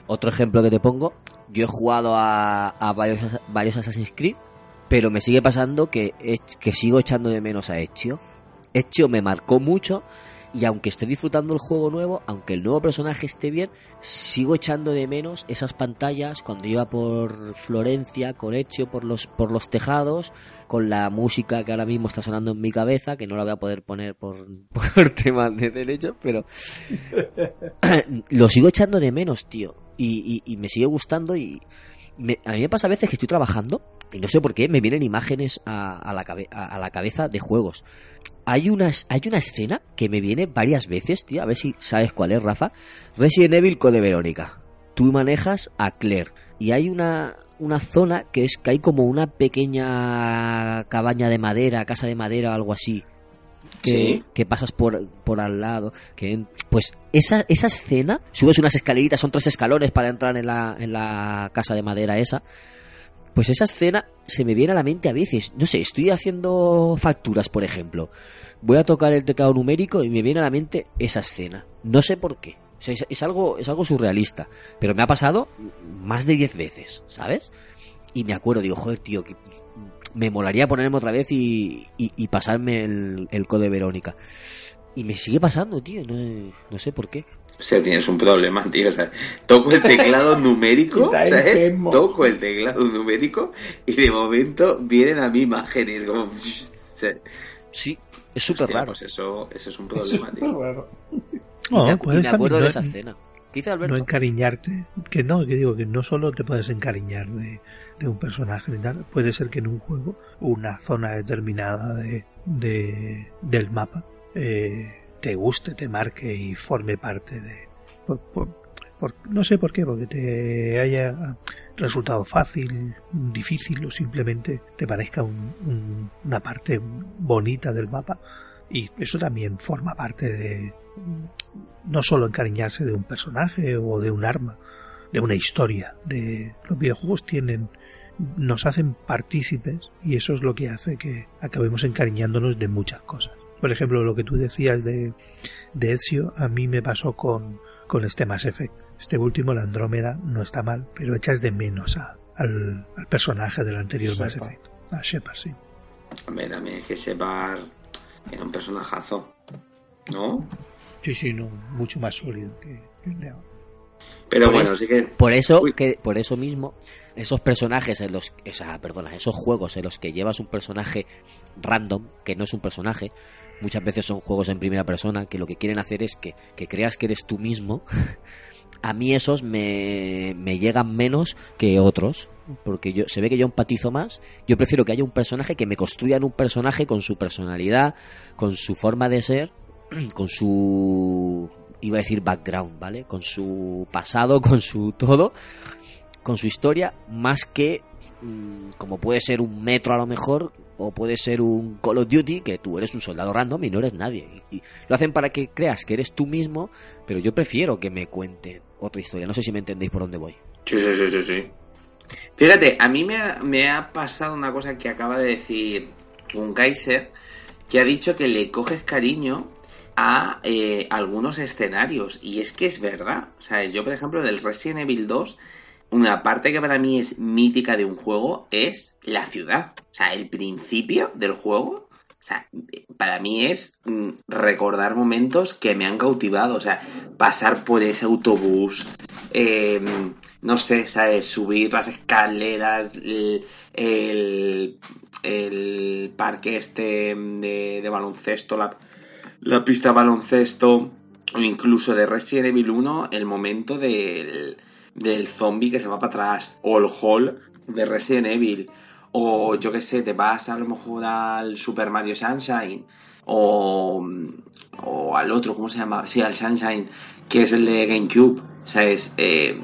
Otro ejemplo que te pongo, yo he jugado a, a varios, varios Assassin's Creed, pero me sigue pasando que, que sigo echando de menos a Ezio. Ezio me marcó mucho y aunque esté disfrutando el juego nuevo, aunque el nuevo personaje esté bien, sigo echando de menos esas pantallas cuando iba por Florencia con por los, por los tejados, con la música que ahora mismo está sonando en mi cabeza, que no la voy a poder poner por, <laughs> por temas de derechos, pero <coughs> lo sigo echando de menos, tío. Y, y- y me sigue gustando y me- a mí me pasa a veces que estoy trabajando y no sé por qué me vienen imágenes a, a la, cabe- a la cabeza de juegos. Hay una, hay una escena que me viene varias veces, tío, a ver si sabes cuál es, Rafa. Resident Evil Code Verónica. Tú manejas a Claire y hay una, una zona que es que hay como una pequeña cabaña de madera, casa de madera o algo así que, Sí. que pasas por, por al lado. Que, pues esa, esa escena, subes unas escaleritas, son tres escalones para entrar en la, en la casa de madera esa. Pues esa escena se me viene a la mente a veces. No sé, estoy haciendo facturas, por ejemplo. Voy a tocar el teclado numérico y me viene a la mente esa escena. No sé por qué. O sea, es, algo, es algo surrealista. Pero me ha pasado más de 10 veces, ¿sabes? Y me acuerdo, digo, joder, tío, que me molaría ponerme otra vez y, y- pasarme el, el code Verónica. Y me sigue pasando, tío, no sé por qué. O sea, tienes un problema, tío. O sea, toco el teclado <laughs> numérico, ¿sabes? Toco el teclado numérico y de momento vienen a mí imágenes como... o sea, Sí, es súper raro. Pues eso, eso es un problema, es tío. raro. No, y me, y acuerdo de esa escena. ¿Qué dice no encariñarte, que no, que digo que no solo te puedes encariñar de, de un personaje ni tal, puede ser que en un juego una zona determinada de, de- del mapa eh, te guste, te marque y forme parte de... por- no sé por qué, porque te haya resultado fácil, difícil o simplemente te parezca un- un- una parte bonita del mapa y eso también forma parte de no solo encariñarse de un personaje o de un arma, de una historia. De los videojuegos tienen nos hacen partícipes y eso es lo que hace que acabemos encariñándonos de muchas cosas. Por ejemplo, lo que tú decías de, de Ezio, a mí me pasó con, con este Mass Effect. Este último, la Andrómeda, no está mal, pero echas de menos a- al, al personaje del anterior Mass. Effect. A Shepard, sí. Hombre, también es que Shepard era un personajazo. ¿No? Sí, sí, no, mucho más sólido que, que el de ahora. Pero Por bueno, eso- sí que... Por eso, Uy. que, por eso mismo, esos personajes en los, o sea, perdona, esos juegos en los que llevas un personaje random, que no es un personaje, muchas veces son juegos en primera persona que lo que quieren hacer es que, que creas que eres tú mismo <laughs> a mí esos me, me llegan menos que otros. Porque yo, se ve que yo empatizo más. Yo prefiero que haya un personaje que me construyan un personaje con su personalidad, con su forma de ser, <clears throat> con su iba a decir background, ¿vale? Con su pasado, <laughs> con su todo, con su historia, más que mm, como puede ser un metro a lo mejor, o puede ser un Call of Duty, que tú eres un soldado random y no eres nadie. Y, lo hacen para que creas que eres tú mismo, pero yo prefiero que me cuenten otra historia. No sé si me entendéis por dónde voy. Sí, sí, sí, sí, sí. Fíjate, a mí me ha, me ha pasado una cosa que acaba de decir un Kaiser, que ha dicho que le coges cariño a eh, algunos escenarios. Y es que es verdad. O sea, yo, por ejemplo, del Resident Evil 2, una parte que para mí es mítica de un juego es la ciudad. O sea, el principio del juego. O sea, para mí es mm, recordar momentos que me han cautivado. O sea, pasar por ese autobús. eh, no sé, ¿sabes? Subir las escaleras. El, el, el parque este de, de baloncesto. La, la pista de baloncesto o incluso de Resident Evil 1 el momento del, del zombie que se va para atrás o el hall de Resident Evil o yo que sé, te vas a lo mejor al Super Mario Sunshine o, o al otro, ¿cómo se llama? Sí, al Sunshine, que es el de GameCube, o sea, es eh,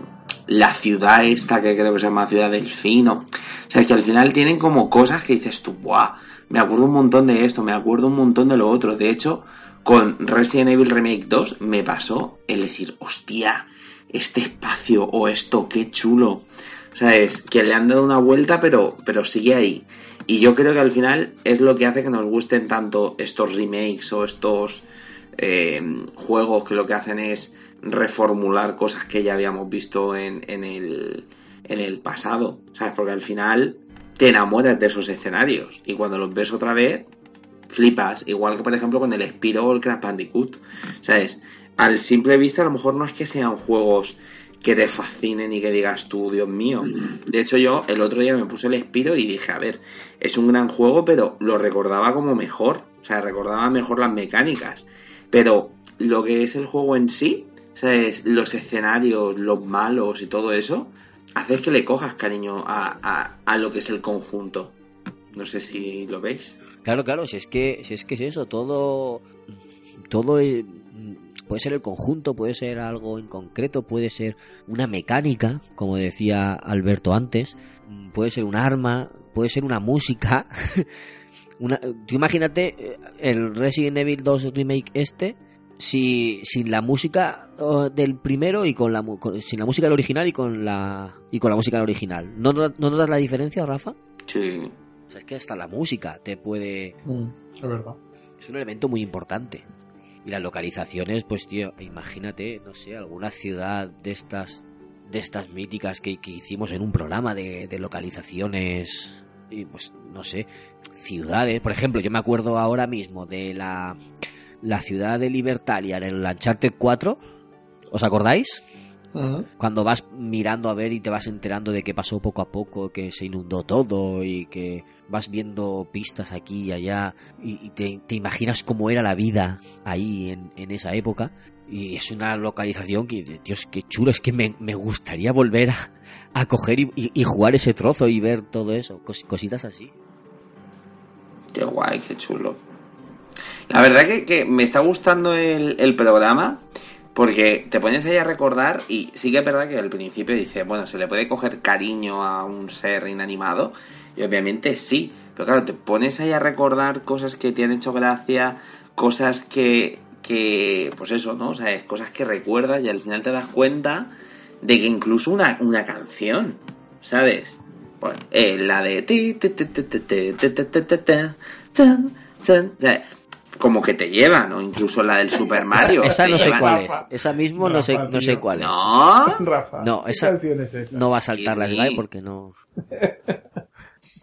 la ciudad esta que creo que se llama Ciudad Delfino, o sea, es que al final tienen como cosas que dices tú, ¡buah! Me acuerdo un montón de esto, me acuerdo un montón de lo otro, de hecho, con Resident Evil Remake 2 me pasó el decir, hostia, este espacio o esto, qué chulo. O sea, es que le han dado una vuelta, pero, pero sigue ahí. Y yo creo que al final es lo que hace que nos gusten tanto estos remakes o estos eh, juegos que lo que hacen es reformular cosas que ya habíamos visto en, en, el, en el pasado. ¿Sabes? Porque al final te enamoras de esos escenarios. Y cuando los ves otra vez, flipas. Igual que por ejemplo con el Spiro o el Crash Bandicoot. ¿Sabes? Al simple vista a lo mejor no es que sean juegos que te fascinen y que digas tú, Dios mío. De hecho yo el otro día me puse el Spiro y dije, a ver, es un gran juego, pero lo recordaba como mejor. O sea, recordaba mejor las mecánicas. Pero lo que es el juego en sí, ¿sabes? Los escenarios, los malos y todo eso, haces que le cojas cariño a, a, a lo que es el conjunto. No sé si lo veis. Claro, claro, si es que, si es que es eso, todo, todo eh, puede ser el conjunto, puede ser algo en concreto, puede ser una mecánica, como decía Alberto antes, puede ser un arma, puede ser una música. <laughs> una, tú imagínate eh, el Resident Evil 2 remake este, si sin la música del primero y con la con- sin la música del original y con la y con la música del original. ¿No, no, ¿no notas la diferencia, Rafa? Sí. O sea, es que hasta la música te puede Mm, es verdad. es un elemento muy importante. Y las localizaciones, pues tío, imagínate, no sé, alguna ciudad de estas de estas míticas que, que hicimos en un programa de, de localizaciones y pues no sé, ciudades, por ejemplo, yo me acuerdo ahora mismo de la la ciudad de Libertalia en el Uncharted 4, ¿os acordáis? Cuando vas mirando a ver y te vas enterando de que pasó poco a poco, que se inundó todo y que vas viendo pistas aquí y allá y, y te, te imaginas cómo era la vida ahí en, en esa época. Y es una localización que, Dios, qué chulo, es que me, me gustaría volver a, a coger y, y- y jugar ese trozo y ver todo eso, cos- cositas así. Qué guay, qué chulo. La verdad que, que me está gustando el, el programa porque te pones ahí a recordar y sí que es verdad que al principio dice, bueno, se le puede coger cariño a un ser inanimado y obviamente sí, pero claro, te pones ahí a recordar cosas que te han hecho gracia, cosas que, que pues eso, ¿no? O cosas que recuerdas y al final te das cuenta de que incluso una, canción, ¿sabes? Bueno, eh, la de como que te llevan, o incluso la del Super Mario. esa no sé llevan. cuál es, esa mismo no sé, no sé cuál es. No, Rafa, No, ¿qué esa- canción es esa? No va a saltar la. Sky porque no.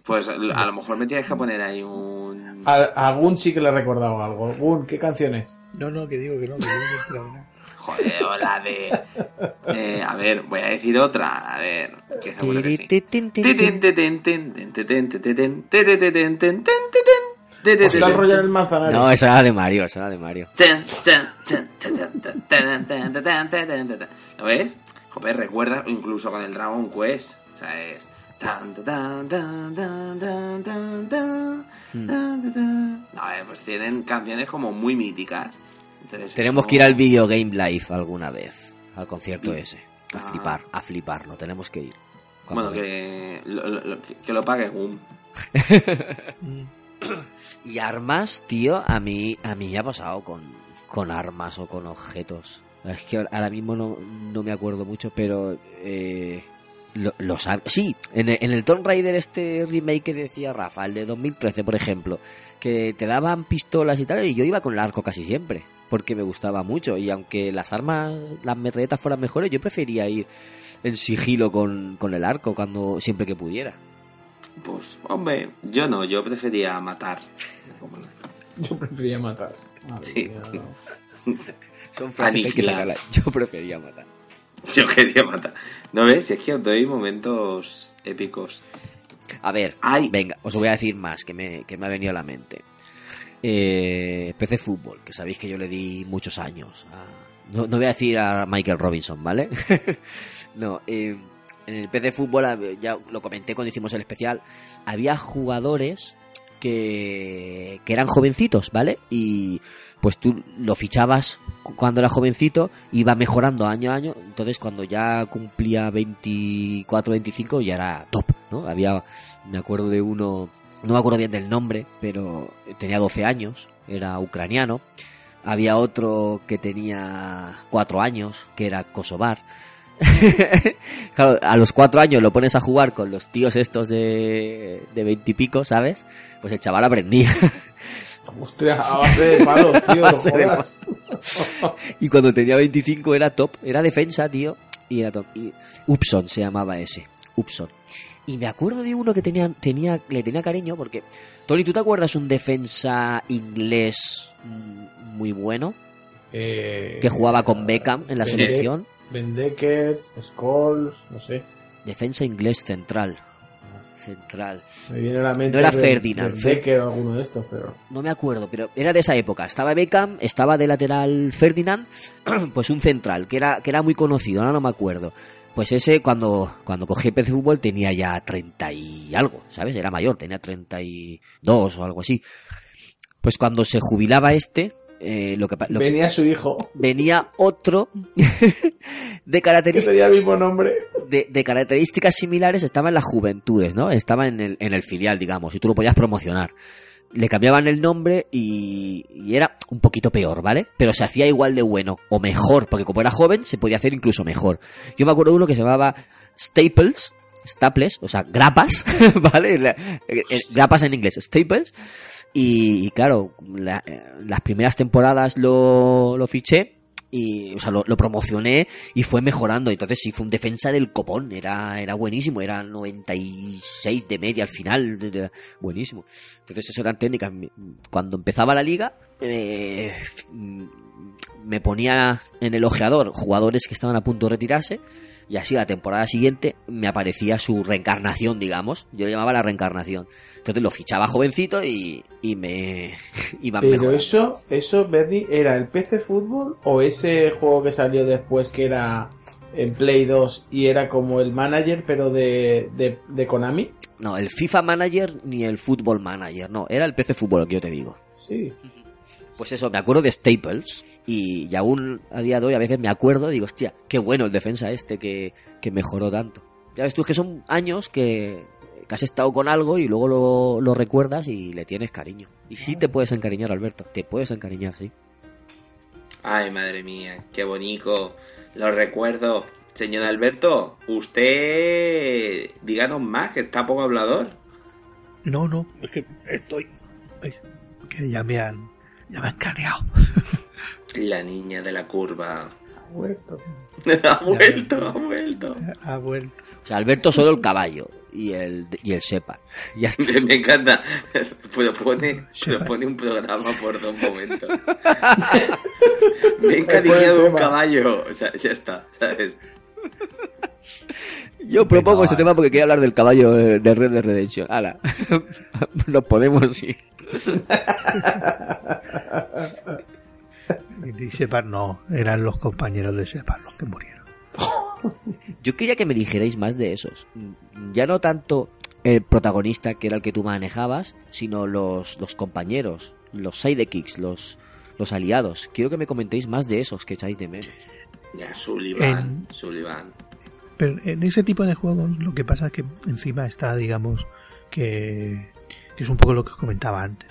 pues a lo mejor me tienes que poner ahí un... A, a Gun sí que le he recordado algo. Gun, ¿qué canción es? No, no, que digo que no, que digo que no. Joder, o la de... eh, a ver, voy a decir otra, a ver, que seguro que sí. En el manzanares. No, esa era de Mario, esa era de Mario. ¿Lo ves? Joder, recuerda incluso con el Dragon Quest. O sea, es... Tan, tan, tan, tan, tan, tan, tan, Hmm. tan, tan, tan. No, eh, pues tienen canciones como muy míticas. Entonces, Tenemos que ir al Video Game Live alguna vez, al concierto ese. A Ah. flipar, a fliparlo, tenemos que ir. Bueno, que lo, lo- lo- que lo pague Gum. <clears throat> Y armas, tío, a mí, a mí me ha pasado con, con armas o con objetos. Es que ahora mismo no, no me acuerdo mucho, pero eh, lo- sí, en el, en el Tomb Raider este remake que decía Rafa, el de 2013, por ejemplo, que te daban pistolas y tal, y yo iba con el arco casi siempre, porque me gustaba mucho, y aunque las armas, las metralletas fueran mejores, yo prefería ir en sigilo con, con el arco cuando siempre que pudiera. Pues, hombre, yo no, yo prefería matar. Yo prefería matar. Madre Sí. mía, no. <laughs> Son frases que. Yo prefería matar. Yo quería matar. ¿No ves? Es que os doy momentos épicos. A ver, Ay. venga, os voy a decir más que me, que me ha venido a la mente. Eh, PC Fútbol, que sabéis que yo le di muchos años. a- no, no voy a decir a Michael Robinson, ¿vale? <laughs> no, eh, en el PC Fútbol, ya lo comenté cuando hicimos el especial, había jugadores que, que eran jovencitos, ¿vale? Y pues tú lo fichabas cu- cuando era jovencito, iba mejorando año a año, entonces cuando ya cumplía 24, 25 ya era top, ¿no? Había, me acuerdo de uno, no me acuerdo bien del nombre, pero tenía 12 años, era ucraniano. Había otro que tenía 4 años, que era kosovar. <laughs> claro, a los 4 años lo pones a jugar con los tíos estos de, de 20 y pico, ¿sabes? Pues el chaval aprendía. <laughs> Hostia, a base de palos, <laughs> tío, no de. Y cuando tenía 25 era top, era defensa, tío. Y era top. Y Upson se llamaba ese. Upson. Y me acuerdo de uno que tenía, tenía, le tenía cariño porque. Tony, ¿tú te acuerdas un defensa inglés mm, muy bueno? Eh, Que jugaba con Beckham en la Ben- selección. Ben Decker, Scholes, no sé. Defensa inglés central. Central. Me viene a la mente. No era Ben- Ferdinand, Ben Fer- Decker o alguno de estos, pero. No me acuerdo, pero era de esa época. Estaba Beckham, estaba de lateral Ferdinand, <clears throat> pues un central, que era, que era muy conocido, ahora no me acuerdo. Pues ese, cuando, cuando cogí PC Fútbol, tenía ya 30 y algo, ¿sabes? Era mayor, tenía 32 o algo así. Pues cuando se jubilaba este, eh, lo que, pa- lo- Venía su hijo, venía otro <laughs> de características tenía el mismo nombre. de, de características similares estaba en las juventudes, ¿no? Estaba en el, en el filial, digamos, y tú lo podías promocionar. Le cambiaban el nombre y, y era un poquito peor, ¿vale? Pero se hacía igual de bueno, o mejor, porque como era joven se podía hacer incluso mejor. Yo me acuerdo de uno que se llamaba Staples, Staples, o sea, grapas, <laughs> ¿vale? Eh, eh, grapas en inglés, Staples. Y, claro, la- eh, las primeras temporadas lo, fiché y, o sea, lo, promocioné y fue mejorando. Entonces sí, fue un defensa del copón, era, era buenísimo, era 96 de media al final, buenísimo. Entonces eso eran técnicas. Cuando empezaba la liga, me ponía en el ojeador jugadores que estaban a punto de retirarse y así la temporada siguiente me aparecía su reencarnación, digamos. Yo le llamaba la reencarnación. Entonces lo fichaba jovencito y, y me <laughs> iba Pero eso, eso, Bernie, ¿era el PC Fútbol o ese juego que salió después que era en Play 2 y era como el manager pero de, de, de Konami? No, el FIFA Manager ni el Football Manager, no, era el PC Fútbol, lo que yo te digo. Sí. Pues eso, me acuerdo de Staples y, y aún a día de hoy a veces me acuerdo, digo, hostia, qué bueno el defensa este que, que mejoró tanto. Ya ves tú que son años que, que has estado con algo y luego lo, lo recuerdas y le tienes cariño. Y sí te puedes encariñar, Alberto, te puedes encariñar, sí. Ay, madre mía, qué bonito. Lo recuerdo. Señor Alberto, usted díganos más, que está poco hablador. No, no, es que estoy. que ya me han. Ya me han caneado. La niña de la curva. Ha vuelto. <laughs> ha vuelto, ha vuelto. Ha vuelto. O sea, Alberto solo el caballo y el, y el Sepa. Ya está. Me encanta. Pero pone, Sí, pero vale. pone un programa por dos momentos. <laughs> Me he encariñado un caballo. O sea, ya está, ¿sabes? <laughs> Yo propongo Venga, este va. tema porque quería hablar del caballo de de Red Dead Redemption. Hala, <laughs> nos podemos ir. <laughs> Y Separ no, eran los compañeros de Separ los que murieron. Yo quería que me dijerais más de esos. Ya no tanto el protagonista que era el que tú manejabas, sino los, los compañeros, los sidekicks, los, los aliados. Quiero que me comentéis más de esos que echáis de menos. Ya, Sullivan, Sullivan. Pero en ese tipo de juegos lo que pasa es que encima está, digamos, que, que es un poco lo que os comentaba antes.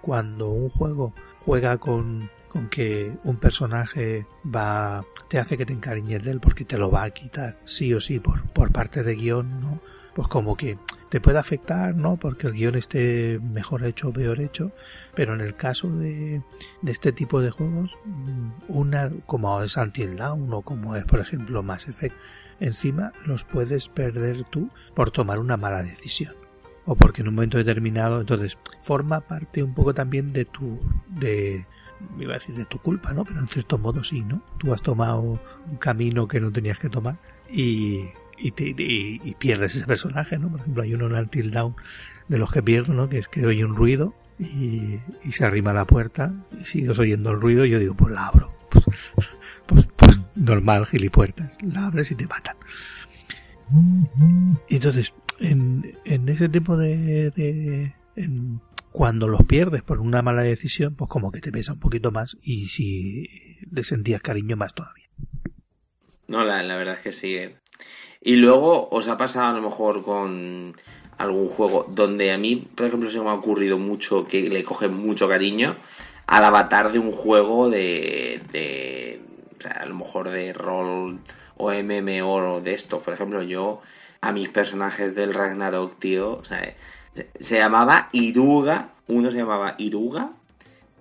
Cuando un juego juega con, con que un personaje va te hace que te encariñes de él porque te lo va a quitar sí o sí por, por parte de guion, ¿no? Pues como que te puede afectar, ¿no? Porque el guion esté mejor hecho o peor hecho, pero en el caso de, de este tipo de juegos, una como es Until Dawn o como es, por ejemplo, Mass Effect, encima los puedes perder tú por tomar una mala decisión. O porque en un momento determinado entonces forma parte un poco también de tu de iba a decir de tu culpa no pero en cierto modo sí no tú has tomado un camino que no tenías que tomar y y, te, y, y pierdes ese personaje no por ejemplo hay uno en Until Dawn de los que pierdo no que es que oye un ruido y, y se arrima a la puerta y sigues oyendo el ruido y yo digo pues la abro. Pues, pues, pues normal gilipuertas la abres y te matan entonces en, en ese tipo de, de en, cuando los pierdes por una mala decisión, pues como que te pesa un poquito más y si le sentías cariño más todavía. No, la, la verdad es que sí. ¿eh? Y luego os ha pasado a lo mejor con algún juego donde a mí, por ejemplo, se me ha ocurrido mucho que le coge mucho cariño al avatar de un juego de, de o sea, a lo mejor de rol o MMO o de esto. Por ejemplo, yo a mis personajes del Ragnarok, tío, o sea, se, se llamaba Iruga, uno se llamaba Iruga,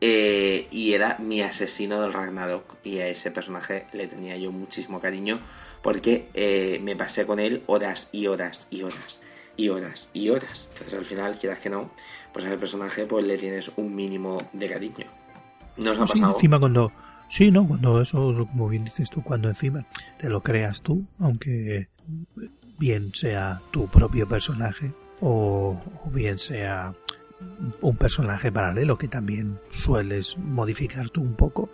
eh, y era mi asesino del Ragnarok. Y a ese personaje le tenía yo muchísimo cariño porque eh, me pasé con él horas y horas y horas y horas y horas. Entonces al final, quieras que no, pues a ese personaje pues le tienes un mínimo de cariño. ¿No os ha Sí, pasado? encima cuando sí, no, cuando eso, como bien dices tú, cuando encima te lo creas tú, aunque bien sea tu propio personaje o, bien sea un personaje paralelo que también sueles modificar tú un poco,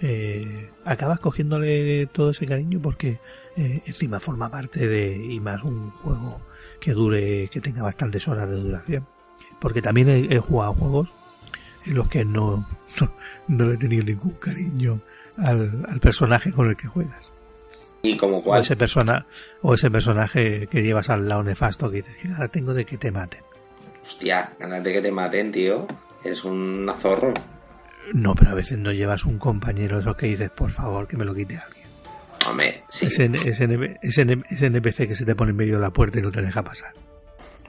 eh, acabas cogiéndole todo ese cariño porque eh, encima forma parte de y más un juego que dure, que tenga bastantes horas de duración. Porque también he jugado juegos en los que no, no, <laughs> no le he tenido ningún cariño al, al personaje con el que juegas. ¿Y como O cuál? ese, persona, o ese personaje que llevas al lado nefasto que dices, "Que ahora tengo de que te maten. Hostia, ganas de que te maten, tío. Es un zorro. No, pero a veces no llevas un compañero eso que dices, por favor, que me lo quite alguien. Hombre, sí. Ese, ese, ese NPC que se te pone en medio de la puerta y no te deja pasar.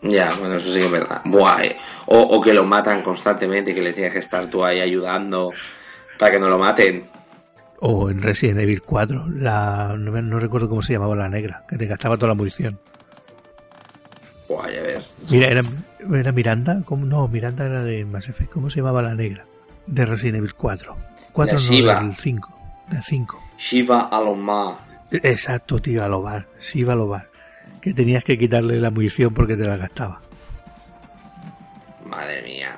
Ya, bueno, eso sí que es verdad. Buah, eh. o, o que lo matan constantemente y que le tienes que estar tú ahí ayudando para que no lo maten. O en Resident Evil 4, la, no, me- no recuerdo cómo se llamaba la negra, que te gastaba toda la munición. Buah, ya ves. Mira, era, era Miranda, ¿cómo? No, Miranda era de Mass Effect. ¿Cómo se llamaba la negra? De Resident Evil 4. 4 La no, Shiva. del 5. Del 5. Shiva Aloma. Exacto, tío, Alobar. Shiva Alobar. Que tenías que quitarle la munición porque te la gastaba. Madre mía.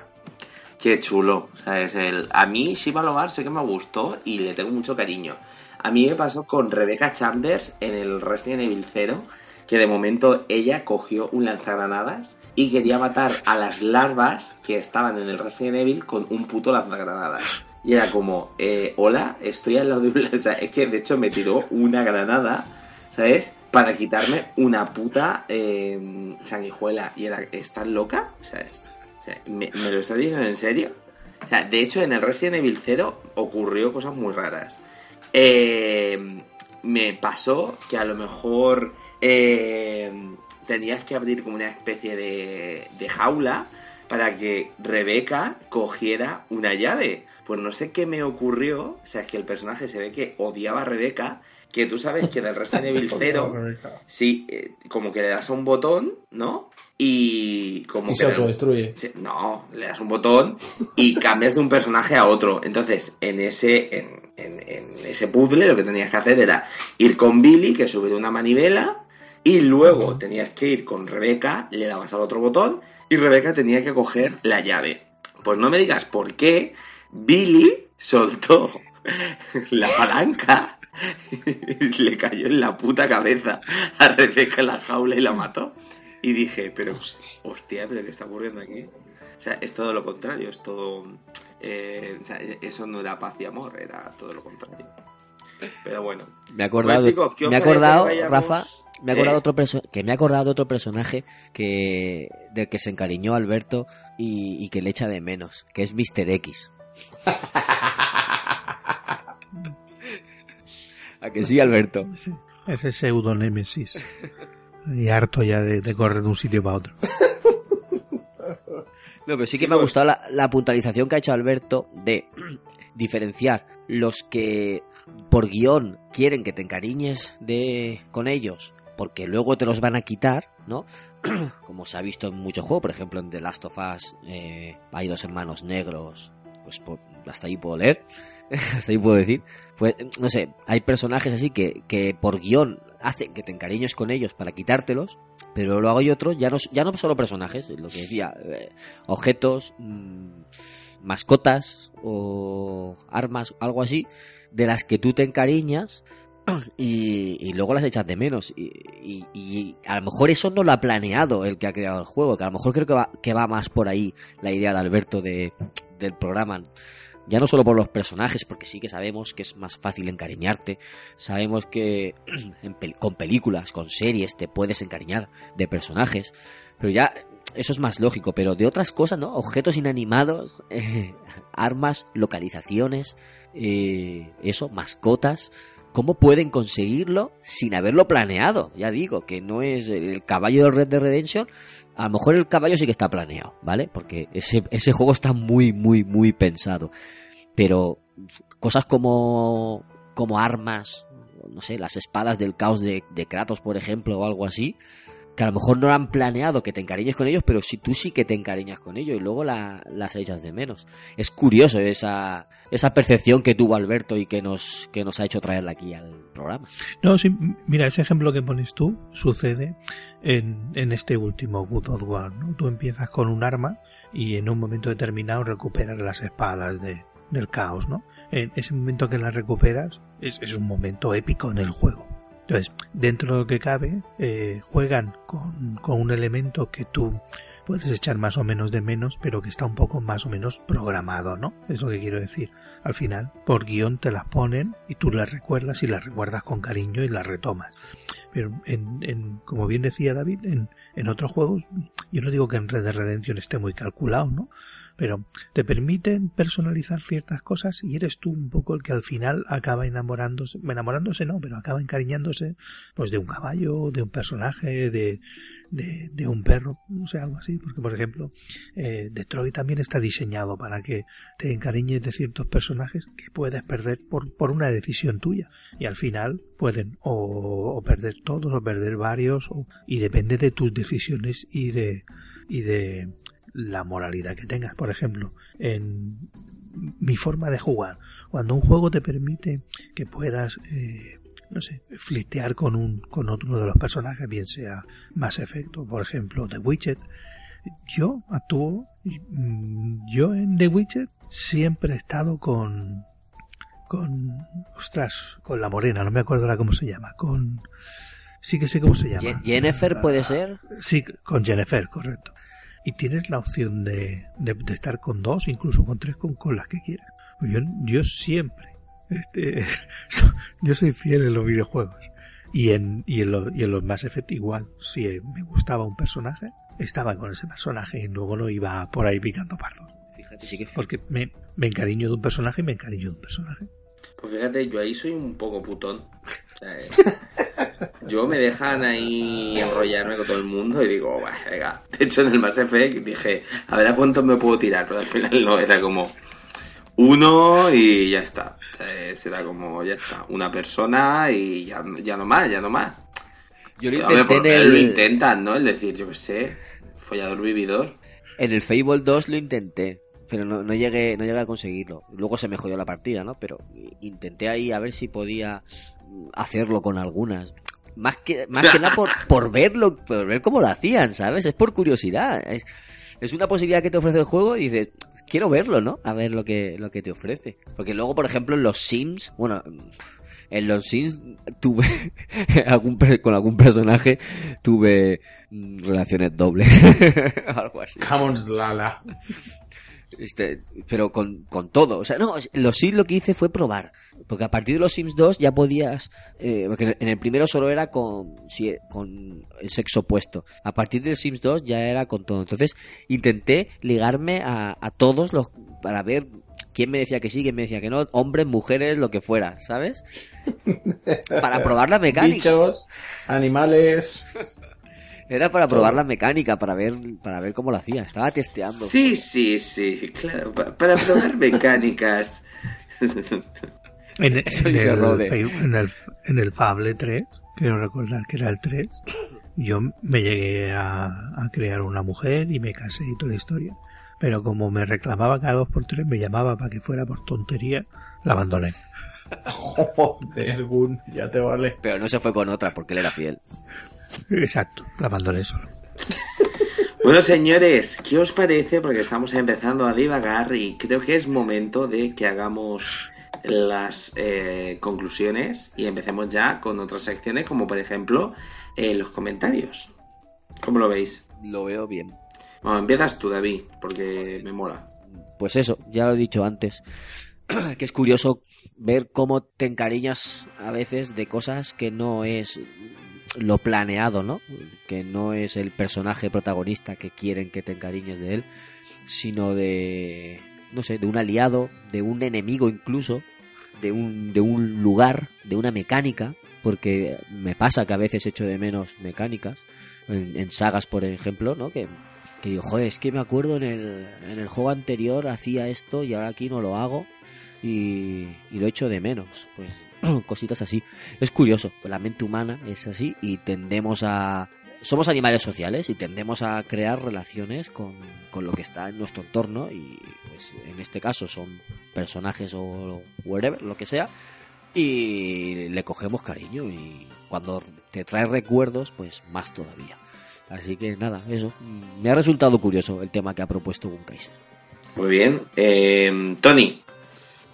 Qué chulo. ¿sabes? El... A mí Shiva Lobar sé que me gustó y le tengo mucho cariño. A mí me pasó con Rebecca Chambers en el Resident Evil 0, que de momento ella cogió un lanzagranadas y quería matar a las larvas que estaban en el Resident Evil con un puto lanzagranadas. Y era como, eh, hola, estoy al lado de un... <laughs> O sea, es que de hecho me tiró una granada, ¿sabes? Para quitarme una puta eh, sanguijuela. Y era, ¿estás loca? ¿Sabes? O sea, ¿me, me lo estás diciendo en serio? O sea, de hecho, en el Resident Evil 0 ocurrió cosas muy raras. Eh, me pasó que a lo mejor eh, tenías que abrir como una especie de, de jaula para que Rebeca cogiera una llave. Pues no sé qué me ocurrió. O sea, es que el personaje se ve que odiaba a Rebeca. Que tú sabes que del Resident <laughs> Evil 0, sí, eh, como que le das a un botón, ¿no? Y como Y que se autodestruye. No, le das un botón y cambias de un personaje a otro. Entonces, en ese, en, en- en ese puzzle lo que tenías que hacer era ir con Billy, que sube de una manivela, y luego tenías que ir con Rebeca, le dabas al otro botón, y Rebeca tenía que coger la llave. Pues no me digas por qué Billy soltó <laughs> la palanca <laughs> le cayó en la puta cabeza a Rebeca en la jaula y la mató. Y dije, pero hostia, pero ¿qué está ocurriendo aquí? O sea, es todo lo contrario, es todo... eh, o sea, eso no era paz y amor, era todo lo contrario. Pero bueno. Me he acordado, Bueno, chicos, ¿qué os me he acordado, vayamos? Rafa, me he acordado Eh. otro perso- que me he acordado de otro personaje que del que se encariñó Alberto y, y que le echa de menos, que es Mr. X. <laughs> ¿A que sí, Alberto? <laughs> Sí, ese pseudo némesis. Y harto ya de, de correr de un sitio para otro. <laughs> No, pero sí que me ha Chicos. gustado la, la puntualización que ha hecho Alberto de <clears throat> diferenciar los que por guion quieren que te encariñes de con ellos porque luego te los van a quitar, ¿no? <clears throat> Como se ha visto en muchos juegos, por ejemplo en The Last of Us eh, hay dos hermanos negros, pues hasta ahí puedo leer, <laughs> hasta ahí puedo decir. Pues, no sé, hay personajes así que, que por guion hacen que te encariñes con ellos para quitártelos, pero luego hay otros, ya no, ya no solo personajes, lo que decía, eh, objetos, mm, mascotas o armas, algo así, de las que tú te encariñas <clears throat> y, luego las echas de menos. Y, y- y a lo mejor eso no lo ha planeado el que ha creado el juego, que a lo mejor creo que va, que va más por ahí la idea de Alberto de, del programa. Ya no solo por los personajes, porque sí que sabemos que es más fácil encariñarte. Sabemos que <clears throat> en pel- con películas, con series, te puedes encariñar de personajes. Pero ya eso es más lógico, pero de otras cosas, ¿no? Objetos inanimados, <laughs> armas, localizaciones, eh, eso, mascotas. ¿Cómo pueden conseguirlo sin haberlo planeado? Ya digo, que no es el caballo del Red Dead Redemption. A lo mejor el caballo sí que está planeado, ¿vale? Porque ese, ese juego está muy, muy, muy pensado. Pero cosas como, como armas, no sé, las espadas del caos de, de Kratos, por ejemplo, o algo así, que a lo mejor no han planeado que te encariñes con ellos, pero si tú sí que te encariñas con ellos y luego la- las echas de menos. Es curioso esa, esa percepción que tuvo Alberto y que nos, que nos ha hecho traerla aquí al programa. No, sí, mira, ese ejemplo que pones tú sucede en, en este último Good of War. ¿no? Tú empiezas con un arma y en un momento determinado recuperas las espadas de, del caos, ¿no? En ese momento que las recuperas es, es un momento épico en el juego. Entonces, dentro de lo que cabe, eh, juegan con, con un elemento que tú puedes echar más o menos de menos, pero que está un poco más o menos programado, ¿no? Es lo que quiero decir. Al final, por guion te las ponen y tú las recuerdas y las recuerdas con cariño y las retomas. Pero, en, en- como bien decía David, en, en otros juegos, yo no digo que en Red Dead Redemption esté muy calculado, ¿no? Pero te permiten personalizar ciertas cosas y eres tú un poco el que al final acaba enamorándose, enamorándose no, pero acaba encariñándose pues de un caballo, de un personaje, de, de, de un perro, no sé, algo así. Porque, por ejemplo, eh, Detroit también está diseñado para que te encariñes de ciertos personajes que puedes perder por, por una decisión tuya. Y al final pueden o, o perder todos o perder varios o- y depende de tus decisiones y de, y de la moralidad que tengas. Por ejemplo, en mi forma de jugar, cuando un juego te permite que puedas eh, no sé, flirtear con un con otro de los personajes, bien sea Mass Effect o por ejemplo The Witcher, yo actúo, mm, yo en The Witcher siempre he estado con con ostras, con la morena, no me acuerdo ahora cómo se llama, con sí que sé cómo se llama. Jennifer puede ser. Sí, con Jennifer, correcto. Y tienes la opción de, de, de estar con dos, incluso con tres, con, con las que quieras. Pues Yo, yo siempre, este, <laughs> yo soy fiel en los videojuegos. Y en, y en, lo- y en los Mass Effect igual. Si me gustaba un personaje, estaba con ese personaje y luego no iba por ahí picando pardos. Fíjate, sí que Porque me, me encariño de un personaje y me encariño de un personaje. Pues fíjate, yo ahí soy un poco putón. O sea, eh, <laughs> yo me dejan ahí enrollarme con todo el mundo y digo, "Buah, venga. De hecho, en el Mass Effect dije, a ver a cuántos me puedo tirar, pero al final no, era como uno y ya está. O sea, eh, será como, ya está, una persona y ya, ya no más, ya no más. Yo lo Pero, hombre, intenté por en lo el, intentan, ¿no? El decir, yo qué sé, follador vividor. en el Fable 2 lo intenté, pero no, no llegué no llegué a conseguirlo. Luego se me jodió la partida, ¿no? Pero intenté ahí a ver si podía hacerlo con algunas. Más que, más que nada por, <laughs> por verlo, por ver cómo lo hacían, ¿sabes? Es por curiosidad. Es, es una posibilidad que te ofrece el juego y dices, quiero verlo, ¿no? A ver lo que, lo que te ofrece. Porque luego, por ejemplo, en los Sims, bueno, En los Sims tuve <laughs> algún con algún personaje tuve mm, relaciones dobles, <laughs> algo así. Lala. Este, pero con, con todo. O sea, no, los Sims lo que hice fue probar. Porque a partir de los Sims 2 ya podías. eh, porque en el primero solo era con, sí, con el sexo opuesto. A partir del Sims 2 ya era con todo. Entonces intenté ligarme a, a todos los. para ver quién me decía que sí, quién me decía que no. Hombres, mujeres, lo que fuera, ¿sabes? <laughs> Para probar la mecánica. Bichos, animales. Era para probar la mecánica, para ver, para ver cómo lo hacía. Estaba testeando. Sí, sí, sí, claro, pa- para probar mecánicas. <laughs> En, el, en, el, en el Fable 3, quiero recordar que era el 3, yo me llegué a, a crear una mujer y me casé y toda la historia. Pero como me reclamaba cada dos por tres, me llamaba para que fuera por tontería, la abandoné. <laughs> Joder, Gun, ya te vale. Pero no se fue con otra porque él era fiel. Exacto, la abandoné solo. Bueno, señores, ¿qué os parece? Porque estamos empezando a divagar y creo que es momento de que hagamos las eh, conclusiones y empecemos ya con otras secciones, como por ejemplo eh, los comentarios. ¿Cómo lo veis? Lo veo bien. Bueno, empiezas tú, David, porque me mola. Pues eso, ya lo he dicho antes. <clears throat> que es curioso ver cómo te encariñas a veces de cosas que no es lo planeado, ¿no? Que no es el personaje protagonista que quieren que te encariñes de él, sino de, no sé, de un aliado, de un enemigo incluso, de un, de un lugar, de una mecánica, porque me pasa que a veces echo de menos mecánicas, en, en sagas, por ejemplo, ¿no? Que, que digo, joder, es que me acuerdo en el, en el juego anterior hacía esto y ahora aquí no lo hago y, y lo echo de menos. Pues <clears throat> cositas así. Es curioso, pues la mente humana es así y tendemos a... Somos animales sociales y tendemos a crear relaciones con, con lo que está en nuestro entorno y pues en este caso son personajes o whatever, lo que sea y le cogemos cariño y cuando te trae recuerdos pues más todavía. Así que nada, eso. Me ha resultado curioso el tema que ha propuesto Gun Kaiser. Muy bien. Eh, Tony,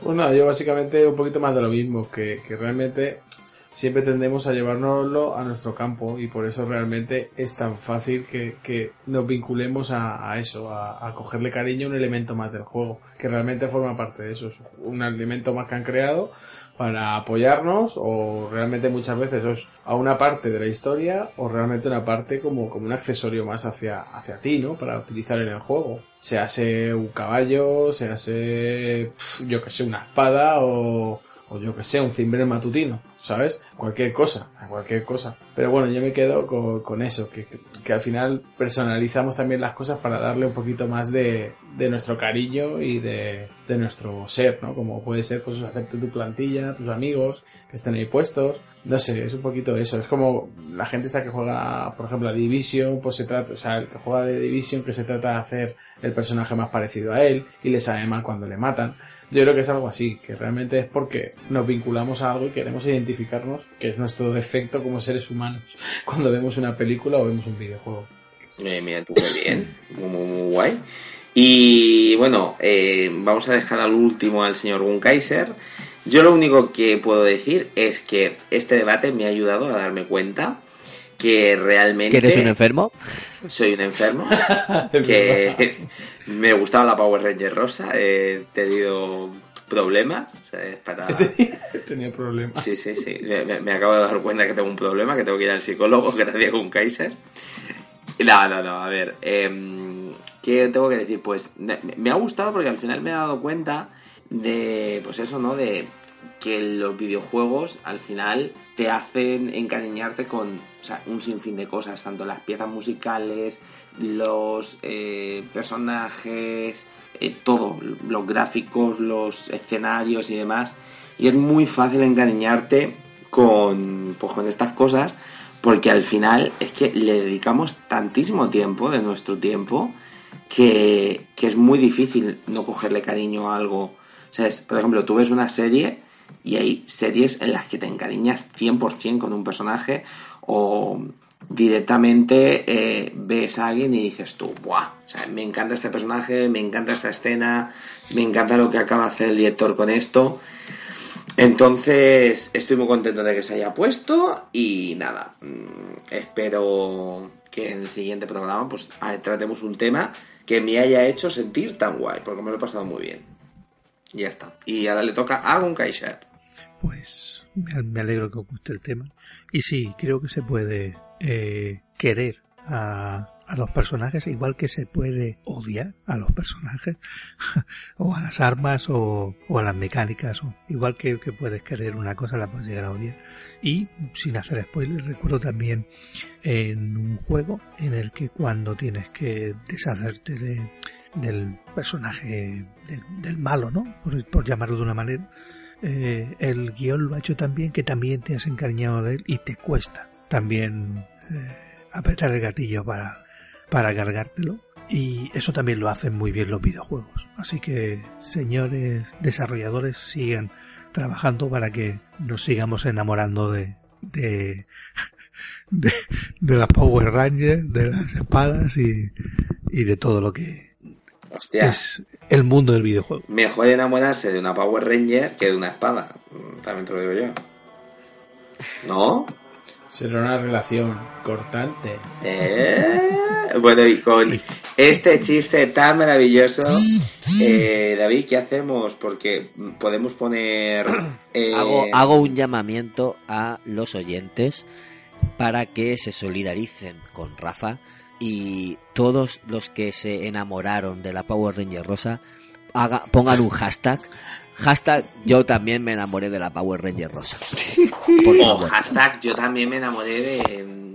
Bueno, yo básicamente un poquito más de lo mismo, que, que realmente siempre tendemos a llevárnoslo a nuestro campo y por eso realmente es tan fácil que, que nos vinculemos a, a eso, a, a cogerle cariño a un elemento más del juego, que realmente forma parte de eso, es un elemento más que han creado para apoyarnos o realmente muchas veces es a una parte de la historia o realmente una parte como, como un accesorio más hacia, hacia ti, ¿no? Para utilizar en el juego. Se hace un caballo, se hace, yo que sé, una espada o, o yo que sé, un cimbrel matutino, ¿sabes? Cualquier cosa, cualquier cosa. Pero bueno, yo me quedo con, con eso, que, que, al final personalizamos también las cosas para darle un poquito más de, de nuestro cariño y de, de nuestro ser, ¿no? Como puede ser, pues, hacerte tu plantilla, tus amigos, que estén ahí puestos. No sé, es un poquito eso. Es como la gente esta que juega, por ejemplo, a Division, pues se trata, o sea, el que juega de Division, que se trata de hacer el personaje más parecido a él y le sabe mal cuando le matan. Yo creo que es algo así, que realmente es porque nos vinculamos a algo y queremos identificarnos, que es nuestro defecto como seres humanos, <laughs> cuando vemos una película o vemos un videojuego. Eh, mira muy bien, muy, muy, guay. Y bueno, eh, vamos a dejar al último al señor Gun Kaiser. Yo lo único que puedo decir es que este debate me ha ayudado a darme cuenta que realmente ¿Que eres un enfermo? soy un enfermo, <laughs> que me gustaba la Power Ranger rosa, he tenido problemas ¿sabes? para... <laughs> Tenía problemas. Sí, sí, sí. Me, acabo de dar cuenta que tengo un problema, que tengo que ir al psicólogo, gracias a un Kaiser. No, no, no, a ver. em, ¿Qué tengo que decir? Pues me, me ha gustado porque al final me he dado cuenta de, pues eso, ¿no? De que los videojuegos al final te hacen encariñarte con o sea, un sinfín de cosas, tanto las piezas musicales, los eh, personajes, eh, todo, los gráficos, los escenarios y demás. Y es muy fácil encariñarte con, pues, con estas cosas porque al final es que le dedicamos tantísimo tiempo de nuestro tiempo que, que es muy difícil no cogerle cariño a algo. ¿Sabes? Por ejemplo, tú ves una serie y hay series en las que te encariñas 100% con un personaje o directamente eh, ves a alguien y dices tú, ¡buah! O sea, me encanta este personaje, me encanta esta escena, me encanta lo que acaba de hacer el director con esto. Entonces, estoy muy contento de que se haya puesto y nada, mm, espero que en el siguiente programa pues tratemos un tema que me haya hecho sentir tan guay, porque me lo he pasado muy bien. Y ya está. Y ahora le toca a Kaiser. Pues me alegro que os guste el tema. Y sí, creo que se puede eh, querer a, a los personajes igual que se puede odiar a los personajes <laughs> o a las armas o, o a las mecánicas o igual que, que puedes querer una cosa la puedes llegar a odiar y sin hacer spoilers recuerdo también en un juego en el que cuando tienes que deshacerte de, del personaje de- del malo no por, por llamarlo de una manera eh, el guion lo ha hecho también que también te has encariñado de él y te cuesta también eh, apretar el gatillo para, para cargártelo. Y eso también lo hacen muy bien los videojuegos. Así que, señores desarrolladores, sigan trabajando para que nos sigamos enamorando de, de, <laughs> de, de las Power Rangers, de las espadas y, y de todo lo que Hostia, es el mundo del videojuego. mejor enamorarse de una Power Ranger que de una espada. También te lo digo yo. ¿No? Será una relación cortante. Eh, Bueno, y con este chiste tan maravilloso, eh, David, ¿qué hacemos? Porque podemos poner... <clears throat> eh, Hago, hago un llamamiento a los oyentes para que se solidaricen con Rafa y todos los que se enamoraron de la Power Ranger Rosa haga- pongan un hashtag. Hashtag yo también me enamoré de la Power Ranger Rosa. Por O hashtag, yo también me enamoré de... En,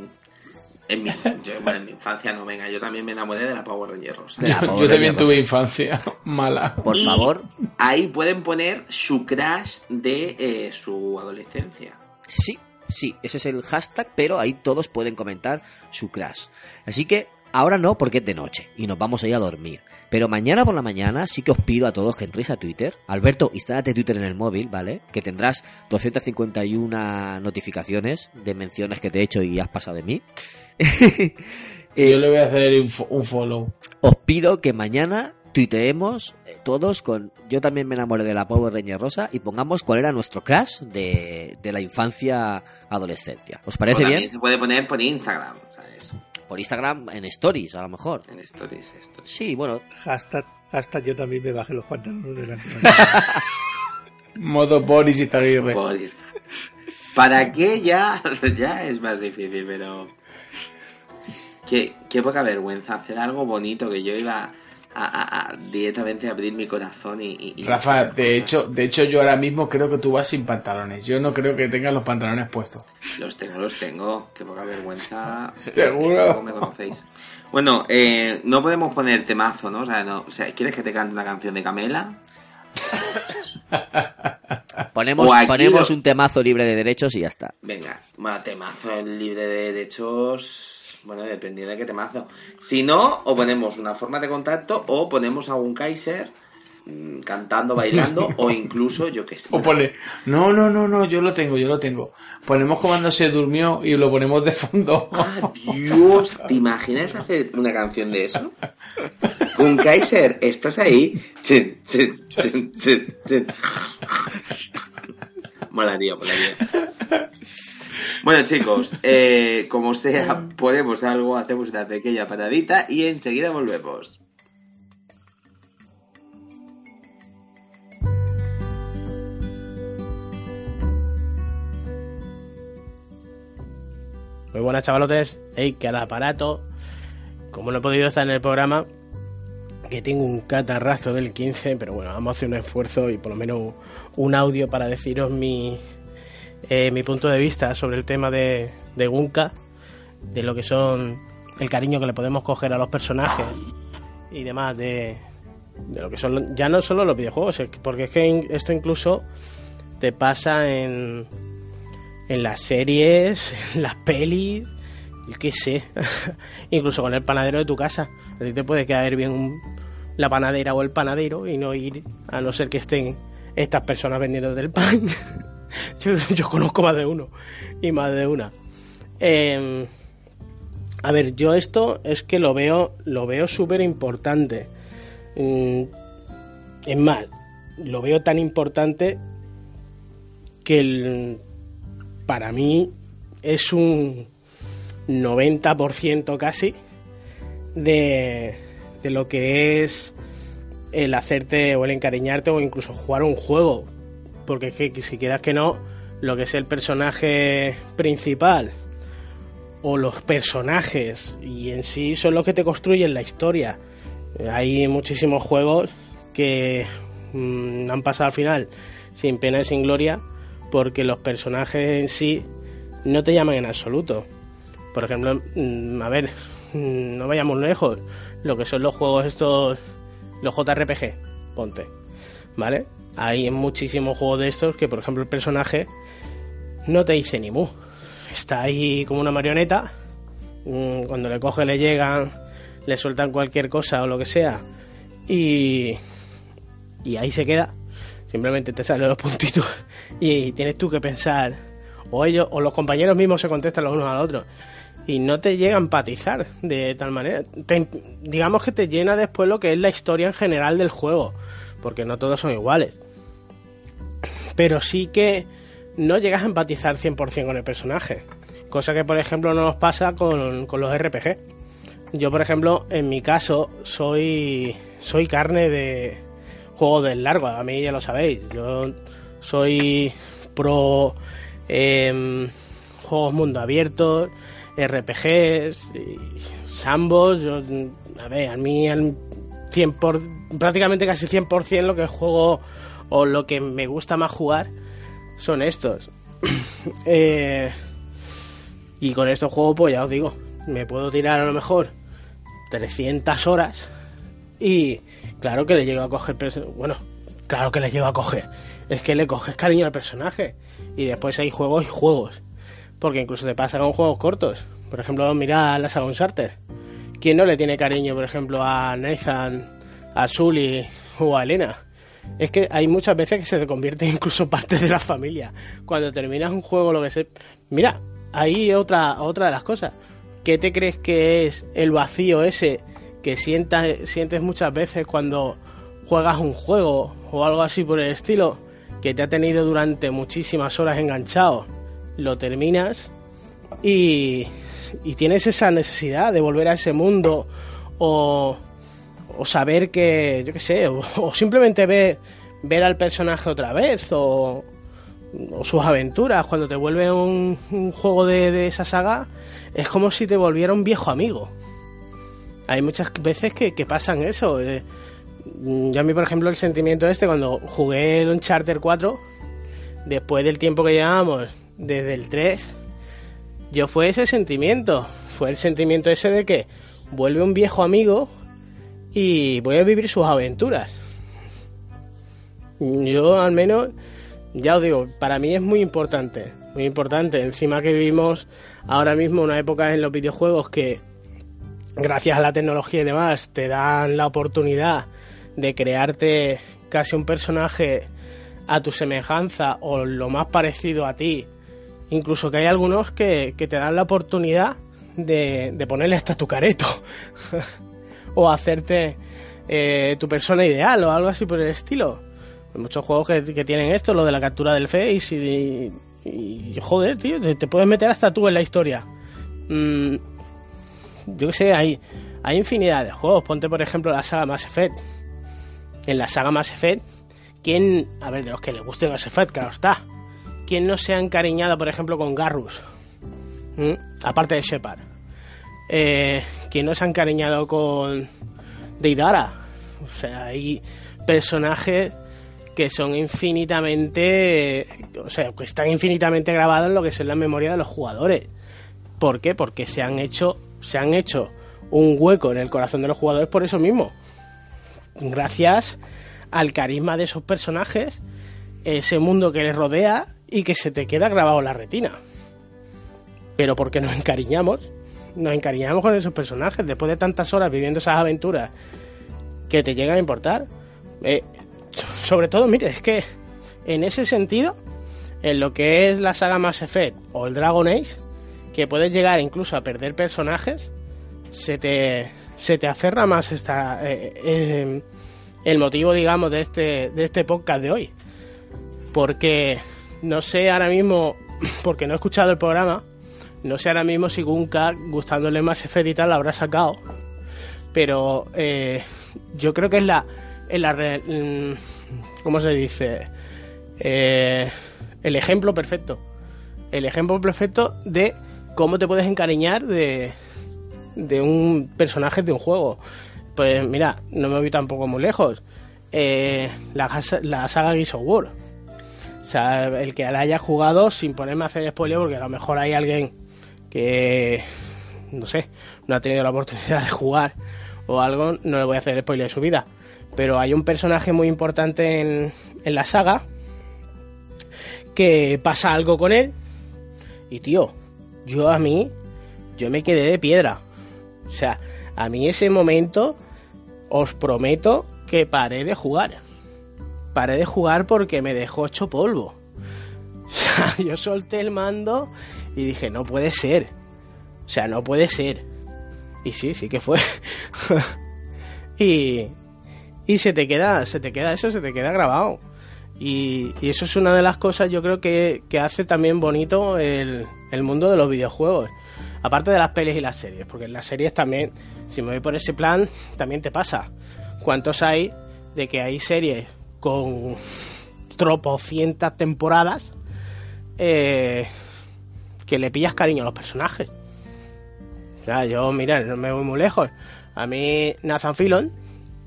en mi, yo, bueno, en mi infancia no, venga, yo también me enamoré de la Power Ranger Rosa. Power Yo también tuve infancia <laughs> mala. Por Y favor, Ahí pueden poner su crash de eh, su adolescencia. Sí, sí, ese es el hashtag, pero ahí todos pueden comentar su crash. Así que ahora no, porque es de noche y nos vamos a ir a dormir. Pero mañana por la mañana sí que os pido a todos que entréis a Twitter. Alberto, instálate Twitter en el móvil, ¿vale? Que tendrás 251 notificaciones de menciones que te he hecho y has pasado de mí. <laughs> Eh, Yo le voy a hacer un follow. os pido que mañana tuiteemos eh, todos con yo también me enamoré de la Power Ranger Rosa y pongamos cuál era nuestro crash de, de la infancia adolescencia. ¿Os parece también bien? se puede poner por Instagram, ¿sabes? Por Instagram en stories a lo mejor. En stories esto. Sí, bueno, Hashtag, hashtag yo también me bajé los pantalones delante. <laughs> Modo Boris y Zaguirre. Boris. ¿Para qué ya? <laughs> Ya es más difícil, pero... Qué, qué poca vergüenza hacer algo bonito que yo iba a, a- a directamente abrir mi corazón y... y- y- Rafa, de hecho, de hecho yo ahora mismo creo que tú vas sin pantalones. Yo no creo que tengas los pantalones puestos. Los tengo, los tengo. Qué poca vergüenza. <laughs> Seguro. ¿Cómo me conocéis? Bueno, eh, no podemos poner temazo, ¿no? O sea, no, o sea, ¿quieres que te cante una canción de Camela? <laughs> ponemos, ponemos lo- un temazo libre de derechos y ya está. Venga, bueno, temazo libre de derechos. Bueno, dependiendo de qué temazo. Si no, o ponemos una forma de contacto o ponemos a un Kaiser mm, cantando, bailando <laughs> o incluso, yo qué sé. O pone, no, no, no, no, yo lo tengo, yo lo tengo. Ponemos cuando se durmió y lo ponemos de fondo. <laughs> ¡Ah, Dios! ¿Te imaginas hacer una canción de eso? Un Kaiser, ¿estás ahí? Chin, chin, chin, chin, chin. Molaría, molaría. Bueno, chicos, <laughs> eh, como sea, ponemos algo, hacemos una pequeña paradita y enseguida volvemos. Muy buenas chavalotes, hey, que al aparato, como no he podido estar en el programa, que tengo un catarrazo del 15, pero bueno, vamos a hacer un esfuerzo y por lo menos un audio para deciros mi, eh, mi punto de vista sobre el tema de, de Gunka, de lo que son el cariño que le podemos coger a los personajes y demás de, de lo que son ya no solo los videojuegos, porque es que esto incluso te pasa en, en las series, <laughs> en las pelis, yo qué sé, <laughs> incluso con el panadero de tu casa. A ti te puede caer bien un- la panadera o el panadero y no ir, a no ser que estén estas personas vendiendo del pan. <laughs> <laughs> yo, conozco más de uno y más de una. Em, a ver, yo esto es que lo veo, lo veo súper importante. Mm, es más, lo veo tan importante que para mí es un 90% casi de, de lo que es el hacerte o el encariñarte o incluso jugar un juego. Porque es que si quieras que no, lo que es el personaje principal o los personajes y en sí son los que te construyen la historia. Eh, Hay muchísimos juegos que mm, han pasado al final sin pena y sin gloria porque los personajes en sí no te llaman en absoluto. Por ejemplo, mm, a ver, mm, no vayamos lejos, lo que son los juegos estos, los JRPG, ponte, ¿vale? Hay muchísimos juegos de estos que, por ejemplo, el personaje no te dice ni mu. Está ahí como una marioneta, mm, cuando le coge le llegan, le sueltan cualquier cosa o lo que sea, y, y ahí se queda. Simplemente te salen los puntitos <laughs> y tienes tú que pensar, o ellos, o los compañeros mismos se contestan los unos a los otros. Y no te llega a empatizar de tal manera. Digamos que te llena después lo que es la historia en general del juego, porque no todos son iguales. Pero sí que no llegas a empatizar 100% con el personaje. Cosa que, por ejemplo, no nos pasa con, con los RPG. Yo, por ejemplo, en mi caso, soy, soy carne de juegos del largo. A mí ya lo sabéis. Yo soy pro em, juegos mundo abierto, RPGs, Sambos. Yo, a ver, a mí al 100 por, prácticamente casi 100% lo que juego o lo que me gusta más jugar son estos. <coughs> Eh, y con estos juegos, pues ya os digo, me puedo tirar a lo mejor 300 horas y claro que le llego a coger... Bueno, claro que le llego a coger. Es que le coges cariño al personaje. Y después hay juegos y juegos. Porque incluso te pasa con juegos cortos. Por ejemplo, mira la saga Uncharted. ¿Quién no le tiene cariño, por ejemplo, a Nathan, a Sully o a Elena? Es que hay muchas veces que se te convierte <laughs> incluso parte de la familia. Cuando terminas un juego, lo que sé. Mira, ahí otra, otra de las cosas. ¿Qué te crees que es el vacío ese que sientas, sientes muchas veces cuando juegas un juego o algo así por el estilo? Que te ha tenido durante muchísimas horas enganchado. Lo terminas y, y tienes esa necesidad de volver a ese mundo o, o saber que, yo qué sé, o, simplemente ver, ver al personaje otra vez o, o sus aventuras. Cuando te vuelve un, un juego de, de esa saga es como si te volviera un viejo amigo. Hay muchas veces que, que pasan eso eh, yo a mí por ejemplo el sentimiento este cuando jugué el Uncharted 4 después del tiempo que llevábamos desde el 3 yo fue ese sentimiento. Fue el sentimiento ese de que vuelve un viejo amigo y voy a vivir sus aventuras yo al menos ya os digo, para mí es muy importante, muy importante. Encima que vivimos ahora mismo una época en los videojuegos que, gracias a la tecnología y demás, te dan la oportunidad de crearte casi un personaje a tu semejanza o lo más parecido a ti. Incluso que hay algunos que, que te dan la oportunidad de, de ponerle hasta tu careto <laughs> o hacerte eh, tu persona ideal o algo así por el estilo. Hay muchos juegos que, que tienen esto, lo de la captura del face y, y, joder, tío, te, puedes meter hasta tú en la historia. Mm, yo qué sé, hay, hay infinidad de juegos. Ponte, por ejemplo, la saga Mass Effect. En la saga Mass Effect, ¿quién, a ver, de los que le guste Mass Effect, claro está, ¿quién no se ha encariñado, por ejemplo, con Garrus? ¿Mm? Aparte de Shepard. Eh, ¿Quién no se ha encariñado con Deidara? O sea, hay personajes que son infinitamente, o sea, que están infinitamente grabados en lo que es la memoria de los jugadores. ¿Por qué? Porque se han hecho, se han hecho un hueco en el corazón de los jugadores por eso mismo. Gracias al carisma de esos personajes, ese mundo que les rodea y que se te queda grabado en la retina. Pero porque nos encariñamos, nos encariñamos con esos personajes después de tantas horas viviendo esas aventuras que te llegan a importar. Eh, sobre todo, mire, es que en ese sentido, en lo que es la saga Mass Effect o el Dragon Age, que puedes llegar incluso a perder personajes, se te, se te aferra más esta, eh, eh, el motivo, digamos, de este, de este podcast de hoy. Porque no sé ahora mismo, <clears throat> porque no he escuchado el programa, no sé ahora mismo si Gunka, gustándole más Effect y tal, la habrá sacado. Pero eh, yo creo que es la. Es la mm, ¿Cómo se dice? Eh, el ejemplo perfecto. El ejemplo perfecto de cómo te puedes encariñar de, de un personaje de un juego. Pues mira, no me voy tampoco muy lejos. Eh, la, la saga Gears of. O sea, el que la haya jugado, sin ponerme a hacer spoiler, porque a lo mejor hay alguien que, no sé, no ha tenido la oportunidad de jugar o algo, no le voy a hacer spoiler de su vida. Pero hay un personaje muy importante en, en la saga que pasa algo con él y tío, yo a mí, yo me quedé de piedra. O sea, a mí ese momento, os prometo que paré de jugar. Paré de jugar porque me dejó hecho polvo. <laughs> O sea, yo solté el mando y dije, no puede ser. O sea, no puede ser. Y sí, sí que fue. <laughs> y, y se te queda, se te queda eso, se te queda grabado. Y, y eso es una de las cosas yo creo que, que hace también bonito el, el mundo de los videojuegos. Aparte de las pelis y las series, porque en las series también, si me voy por ese plan, también te pasa. ¿Cuántos hay de que hay series con tropocientas temporadas eh, que le pillas cariño a los personajes? Ya, yo, mira, no me voy muy lejos. A mí, Nathan Filon,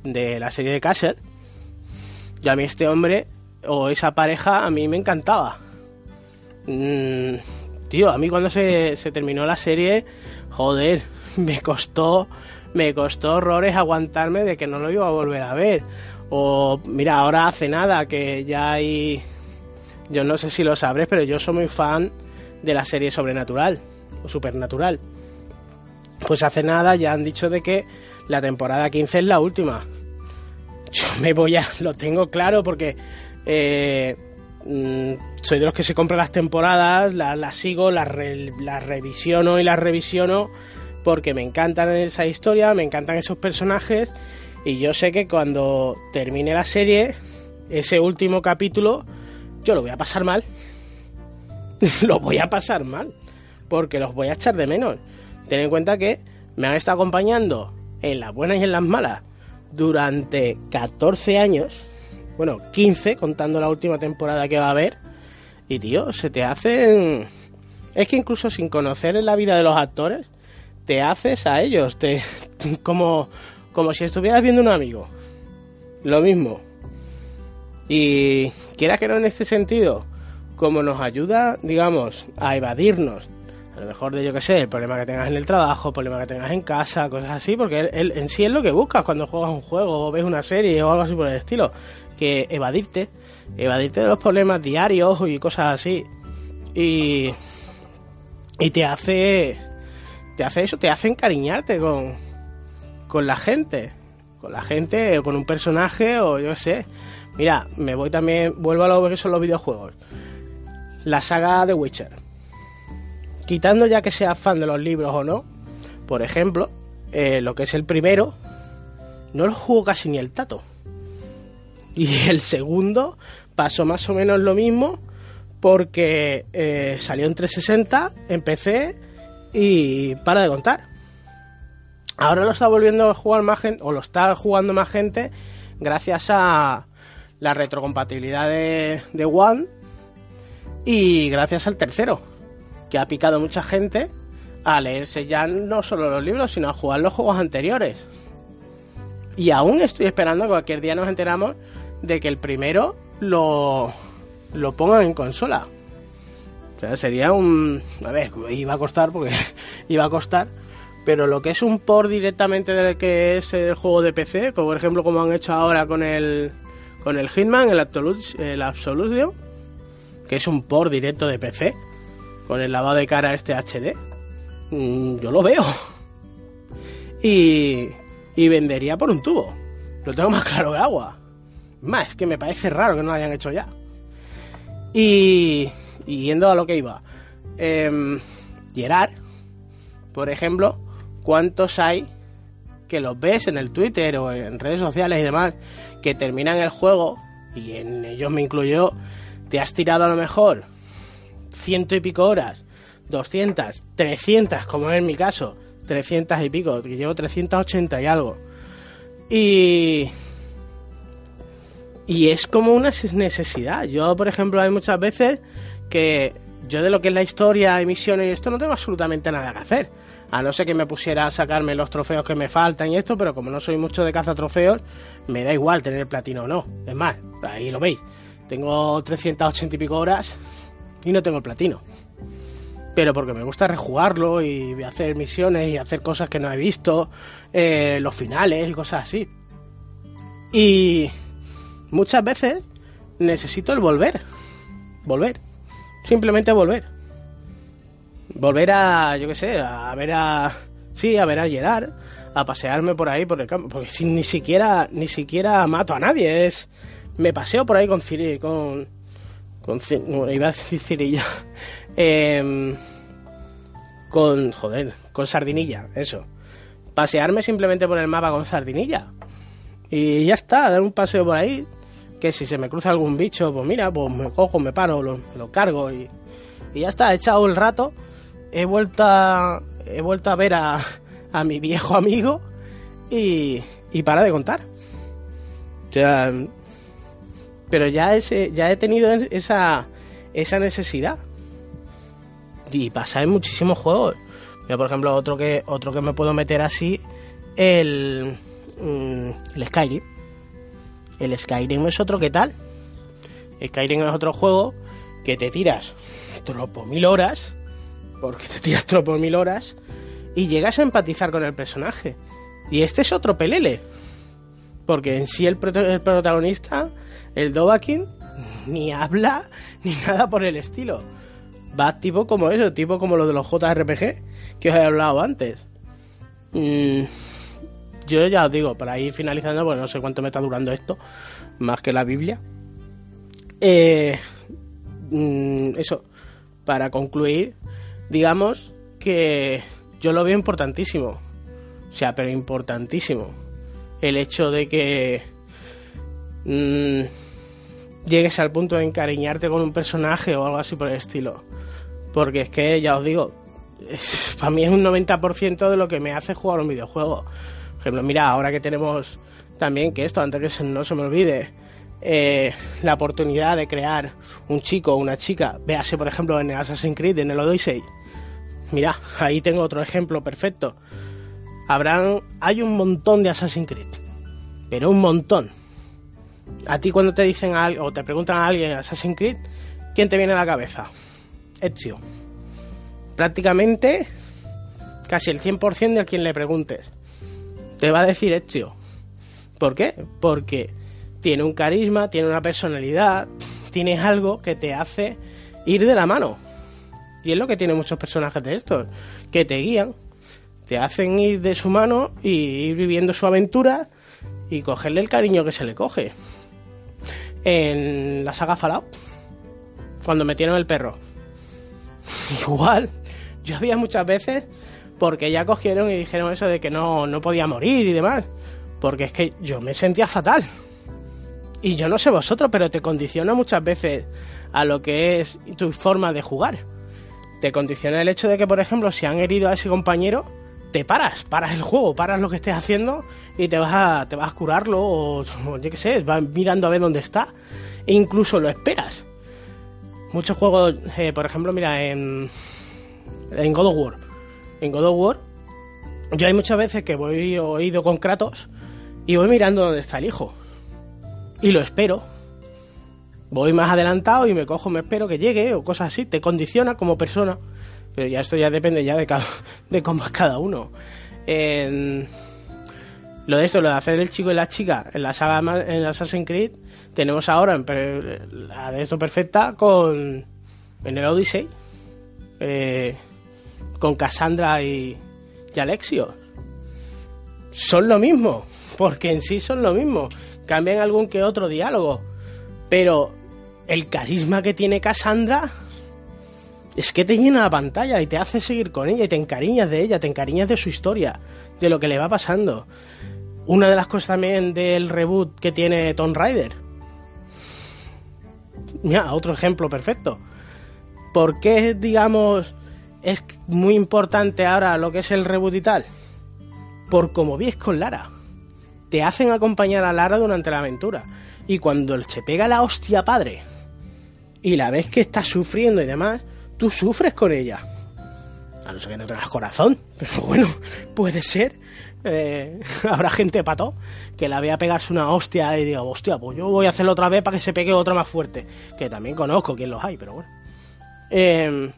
de la serie de Castle, yo a mí este hombre o esa pareja a mí me encantaba. Mm, tío, a mí cuando se, se terminó la serie, joder, <laughs> me costó, me costó horrores aguantarme de que no lo iba a volver a ver. O mira, ahora hace nada que ya hay, yo no sé si lo sabréis, pero yo soy muy fan de la serie sobrenatural o supernatural. Pues hace nada ya han dicho de que la temporada 15 es la última. Yo me voy a, lo tengo claro porque eh, mm, soy de los que se compran las temporadas, las, sigo, las, las revisiono y las revisiono porque me encantan esa historia, me encantan esos personajes y yo sé que cuando termine la serie, ese último capítulo, yo lo voy a pasar mal. <laughs> lo voy a pasar mal porque los voy a echar de menos. Ten en cuenta que me han estado acompañando en las buenas y en las malas durante 14 años, bueno, 15 contando la última temporada que va a haber. Y tío, se te hacen... Es que incluso sin conocer la vida de los actores, te haces a ellos, te <laughs> como, como si estuvieras viendo un amigo. Lo mismo. Y quiera que no en este sentido, como nos ayuda, digamos, a evadirnos, a lo mejor de yo que sé, el problema que tengas en el trabajo, el problema que tengas en casa, cosas así, porque él, en sí es lo que buscas cuando juegas un juego o ves una serie o algo así por el estilo, que evadirte, evadirte de los problemas diarios y cosas así. Y, y te hace, te hace eso, te hace encariñarte con, con la gente, con la gente o con un personaje o yo qué sé. Mira, me voy también, vuelvo a lo que son los videojuegos. La saga de Witcher. Quitando ya que seas fan de los libros o no, por ejemplo, eh, lo que es el primero, no lo jugó casi ni el tato. Y <laughs> el segundo pasó más o menos lo mismo porque eh, salió en 360, en PC y para de contar. Ahora lo está volviendo a jugar más gente, o lo está jugando más gente, gracias a la retrocompatibilidad de, de One y gracias al tercero, que ha picado mucha gente a leerse ya no solo los libros, sino a jugar los juegos anteriores. Y aún estoy esperando que cualquier día nos enteramos de que el primero lo, lo pongan en consola. O sea, sería un... A ver, iba a costar porque <laughs> iba a costar. Pero lo que es un port directamente del que es el juego de PC, como por ejemplo como han hecho ahora con el con el Hitman, el, Absolut- el Absolution, que es un port directo de PC, con el lavado de cara este HD, mm, yo lo veo. Y, y vendería por un tubo. Lo tengo más claro que agua. Más, es que me parece raro que no lo hayan hecho ya. Y, y yendo a lo que iba. Eh, Gerard, por ejemplo, ¿cuántos hay que los ves en el Twitter o en redes sociales y demás que terminan el juego, y en ellos me incluyo, te has tirado a lo mejor ciento y pico horas, 200, 300, como es mi caso, 300 y pico, que llevo 380 y algo. Y. Y es como una necesidad. Yo, por ejemplo, hay muchas veces que yo de lo que es la historia, emisiones y esto no tengo absolutamente nada que hacer. A no ser que me pusiera a sacarme los trofeos que me faltan y esto, pero como no soy mucho de caza trofeos, me da igual tener el platino o no. Es más, ahí lo veis. Tengo 380 y pico horas y no tengo el platino. Pero porque me gusta rejugarlo y hacer misiones y hacer cosas que no he visto, eh, los finales y cosas así. Y muchas veces necesito el volver. Volver. Simplemente volver. Volver a, yo qué sé, a ver a... Sí, a ver a Gerard, a pasearme por ahí por el campo. Porque si, ni siquiera ni siquiera mato a nadie, es... Me paseo por ahí con Ciri, con... con iba a decir Cirilla. <laughs> Em, con... Joder, con Sardinilla, eso. Pasearme simplemente por el mapa con Sardinilla. Y ya está, dar un paseo por ahí, que si se me cruza algún bicho, pues mira, pues me cojo, me paro, lo, lo cargo y, y, ya está, he echado el rato, he vuelto a, he vuelto a ver a, a mi viejo amigo y, y para de contar. O sea, pero ya, ese, ya he tenido esa, esa necesidad. Y pasa en muchísimos juegos. Mira, por ejemplo, otro que, otro que me puedo meter así, el, mm, el Skyrim el Skyrim es otro que tal. Skyrim es otro juego que te tiras tropo mil horas, porque te tiras tropo mil horas, y llegas a empatizar con el personaje. Y este es otro pelele. Porque en sí el, el protagonista, el Dovahkiin, <laughs> ni habla ni nada por el estilo. Va tipo como eso, tipo como lo de los JRPG que os he hablado antes. Mm, yo ya os digo, para ir finalizando, pues no sé cuánto me está durando esto, más que la Biblia. Eh, mm, eso, para concluir, digamos que yo lo veo importantísimo. O sea, pero importantísimo. El hecho de que mmm, llegues al punto de encariñarte con un personaje o algo así por el estilo. Porque es que, ya os digo, <laughs> para mí es un 90% de lo que me hace jugar un videojuego. Por ejemplo, mira, ahora que tenemos también que esto, antes que no se me olvide, eh, la oportunidad de crear un chico o una chica, véase por ejemplo en el Assassin's Creed, en el Odyssey. Mira, ahí tengo otro ejemplo perfecto. Habrán, hay un montón de Assassin's Creed, pero un montón. A ti cuando te dicen algo o te preguntan a alguien Assassin's Creed, ¿quién te viene a la cabeza? Ezio. Prácticamente casi el 100% de quien le preguntes te va a decir Ezio. ¿Por qué? Porque tiene un carisma, tiene una personalidad, tienes algo que te hace ir de la mano. Y es lo que tienen muchos personajes de estos, que te guían, te hacen ir de su mano y ir viviendo su aventura y cogerle el cariño que se le coge. En la saga Fallout, cuando metieron el perro. <laughs> Igual, yo había muchas veces porque ya cogieron y dijeron eso de que no, no podía morir y demás. Porque es que yo me sentía fatal. Y yo no sé vosotros, pero te condiciona muchas veces a lo que es tu forma de jugar. Te condiciona el hecho de que, por ejemplo, si han herido a ese compañero, te paras, paras el juego, paras lo que estés haciendo y te vas a, te vas a curarlo o, o yo qué sé, vas mirando a ver dónde está e incluso lo esperas. Muchos juegos, eh, por ejemplo, mira, en, en God of War. En God of War, yo hay muchas veces que voy oído con Kratos y voy mirando dónde está el hijo. Y lo espero. Voy más adelantado y me cojo, me espero que llegue o cosas así. Te condiciona como persona. Pero ya esto ya depende ya de, cada, <laughs> de cómo es cada uno. Lo de esto, lo de hacer el chico y la chica en la saga en Assassin's Creed, tenemos ahora en, la de esto perfecta con en el Odyssey, eh, con Cassandra y, y Alexio. Son lo mismo, porque en sí son lo mismo. Cambian algún que otro diálogo, pero el carisma que tiene Cassandra es que te llena la pantalla y te hace seguir con ella y te encariñas de ella, te encariñas de su historia, de lo que le va pasando. Una de las cosas también del reboot que tiene Tomb Raider. mira, otro ejemplo perfecto. ¿Por qué, digamos, es muy importante ahora lo que es el reboot y tal? Por como vies con Lara. Te hacen acompañar a Lara durante la aventura. Y cuando se pega la hostia padre y la ves que está sufriendo y demás, tú sufres con ella. A no ser que no tengas corazón, pero bueno, puede ser. Eh, <laughs> habrá gente pato que la vea pegarse una hostia y diga, hostia, pues yo voy a hacerlo otra vez para que se pegue otra más fuerte. Que también conozco quién los hay, pero bueno. Eh,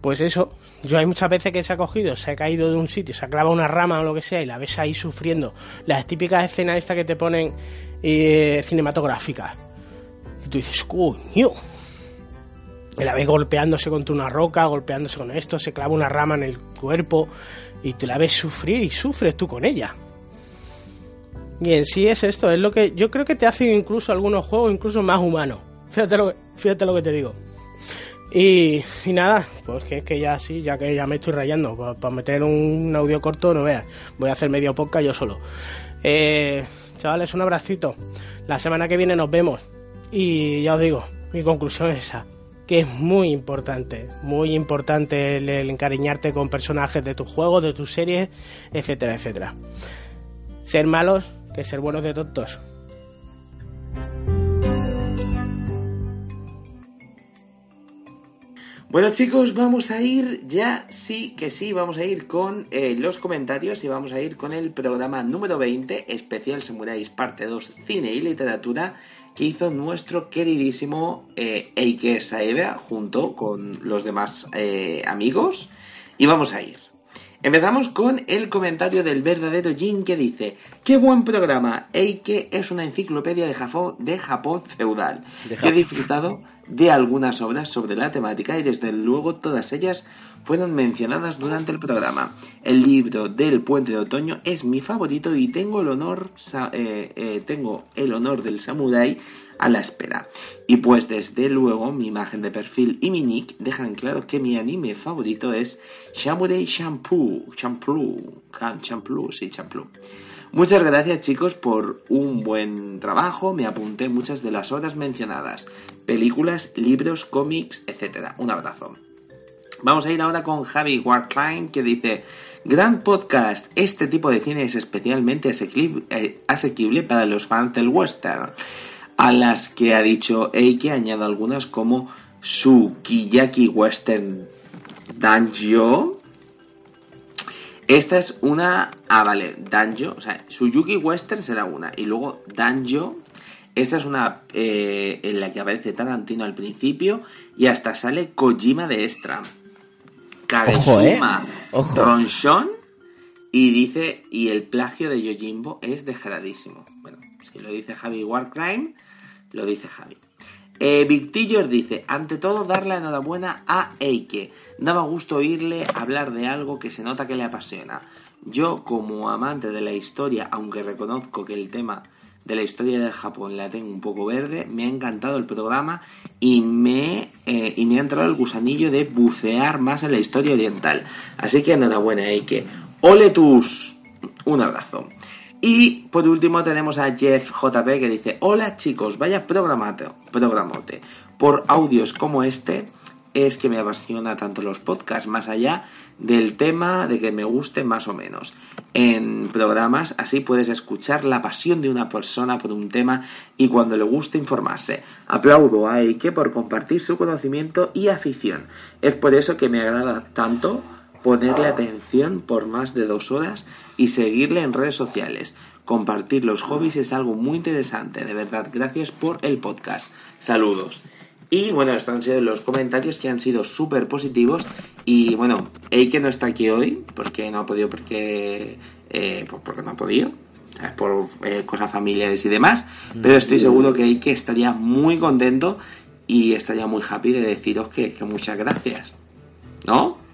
pues eso, yo hay muchas veces que se ha cogido, se ha caído de un sitio, se ha clavado una rama o lo que sea y la ves ahí sufriendo. Las típicas escenas estas que te ponen eh, cinematográficas. Y tú dices, coño. La ves golpeándose contra una roca, golpeándose con esto, se clava una rama en el cuerpo y tú la ves sufrir y sufres tú con ella. Y en sí es esto, es lo que yo creo que te hacen incluso algunos juegos incluso más humanos. Fíjate lo que, fíjate lo que te digo. Y, y nada, pues que es que ya sí, ya que ya me estoy rayando, para, meter un audio corto, no veas, voy a hacer medio podcast yo solo. Eh, chavales, un abracito. La semana que viene nos vemos. Y ya os digo, mi conclusión es esa, que es muy importante, muy importante el, encariñarte con personajes de tus juegos, de tus series, etcétera, etcétera. Ser malos que ser buenos de tontos. Bueno chicos, vamos a ir ya, sí que sí, vamos a ir con eh, los comentarios y vamos a ir con el programa número 20, especial Samuráis parte 2, cine y literatura, hizo nuestro queridísimo eh, Eike Saeva junto con los demás eh, amigos. Y vamos a ir. Empezamos con el comentario del verdadero Jin que dice, qué buen programa, Eike es una enciclopedia de Japón, de Japón feudal. Yo he disfrutado de algunas obras sobre la temática y desde luego todas ellas fueron mencionadas durante el programa. El libro del Puente de Otoño es mi favorito y tengo el honor, eh, eh, tengo el honor del samurái a la espera. Y pues desde luego mi imagen de perfil y mi nick dejan claro que mi anime favorito es Samurai Shampoo, Champloo, Champloo, sí. Muchas gracias chicos por un buen trabajo, me apunté muchas de las obras mencionadas, películas, libros, cómics, etc. Un abrazo. Vamos a ir ahora con Javi Warkline que dice, gran podcast, este tipo de cine es especialmente asequible, eh, asequible para los fans del western, a las que ha dicho Eike añado algunas como Sukiyaki Western Danjo. Esta es una... Ah, vale, Danjo, o sea, Suyuki Western será una, y luego Danjo esta es una eh, en la que aparece Tarantino al principio y hasta sale Kojima de extra. Ojo, ¿eh? Y dice y el plagio de Yojimbo es descaradísimo. Bueno, si lo dice Javi Warcrime, lo dice Javi. Eh, Victillos dice, ante todo dar la enhorabuena a Eike. Daba gusto oírle hablar de algo que se nota que le apasiona. Yo, como amante de la historia, aunque reconozco que el tema de la historia del Japón la tengo un poco verde, me ha encantado el programa y me, eh, y me ha entrado el gusanillo de bucear más en la historia oriental. Así que enhorabuena, Eike. ¡Ole tus! Un abrazo. Y por último tenemos a Jeff JP que dice, hola chicos, vaya programote. Por audios como este es que me apasiona tanto los podcasts, más allá del tema de que me guste más o menos. En programas así puedes escuchar la pasión de una persona por un tema y cuando le guste informarse. Aplaudo a Eike por compartir su conocimiento y afición. Es por eso que me agrada tanto ponerle atención por más de dos horas y seguirle en redes sociales. Compartir los hobbies es algo muy interesante. De verdad, gracias por el podcast. Saludos. Y bueno, estos han sido los comentarios que han sido súper positivos. Y bueno, Eike no está aquí hoy porque no ha podido, porque, eh, pues porque no ha podido. Por eh, cosas familiares y demás. Pero estoy seguro que Eike estaría muy contento y estaría muy happy de deciros que, que muchas gracias. ¿No?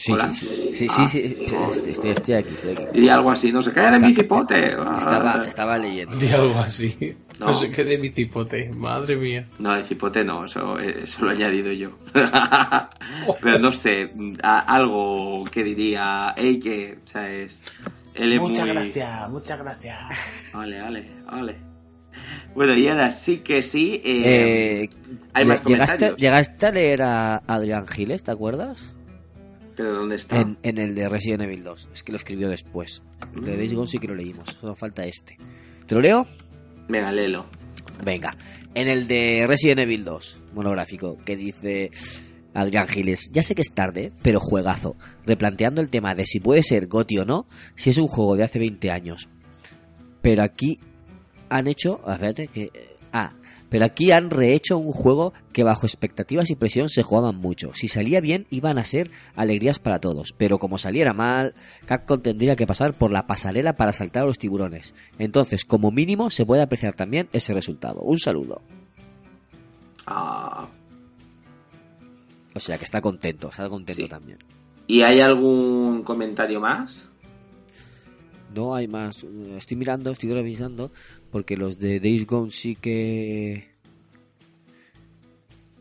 Sí, Hola. sí, sí, sí, Ah. sí, sí, estoy, estoy, aquí, estoy aquí. Diría algo así, no se cae de mi cipote. Estaba, estaba leyendo. De algo así. No. No, sé qué de mi cipote, madre mía. No, de cipote no, eso, eso lo he añadido yo. <laughs> <laughs> Pero no sé, a- algo que diría, hey, que, o sea, es... Él es Muchas muy- gracias, muchas gracias. <laughs> Vale, vale, vale. Bueno, y ahora sí que sí. eh, Eh, hay más llegaste, comentarios. llegaste a leer a Adrián Giles, ¿te acuerdas? ¿Pero dónde está? En, en el de Resident Evil 2. Es que lo escribió después. El de Days Gone sí que lo leímos. Solo falta este. ¿Te lo leo? Venga, léelo. Venga. En el de Resident Evil 2, monográfico, que dice Adrián Giles, ya sé que es tarde, pero juegazo. Replanteando el tema de si puede ser GOTY o no, si es un juego de hace 20 años. Pero aquí han hecho... Espérate, que... Ah, pero aquí han rehecho un juego que bajo expectativas y presión se jugaban mucho. Si salía bien, iban a ser alegrías para todos. Pero como saliera mal, Capcom tendría que pasar por la pasarela para saltar a los tiburones. Entonces, como mínimo, se puede apreciar también ese resultado. Un saludo. Ah, O sea que está contento, está contento Sí. también. ¿Y hay algún comentario más? No hay más. Estoy mirando, estoy revisando, porque los de Days Gone sí que.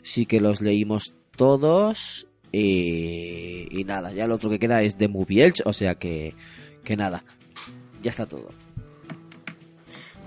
Sí que los leímos todos. Y, y nada, ya lo otro que queda es de Movie Elch, o sea que. Que nada, ya está todo.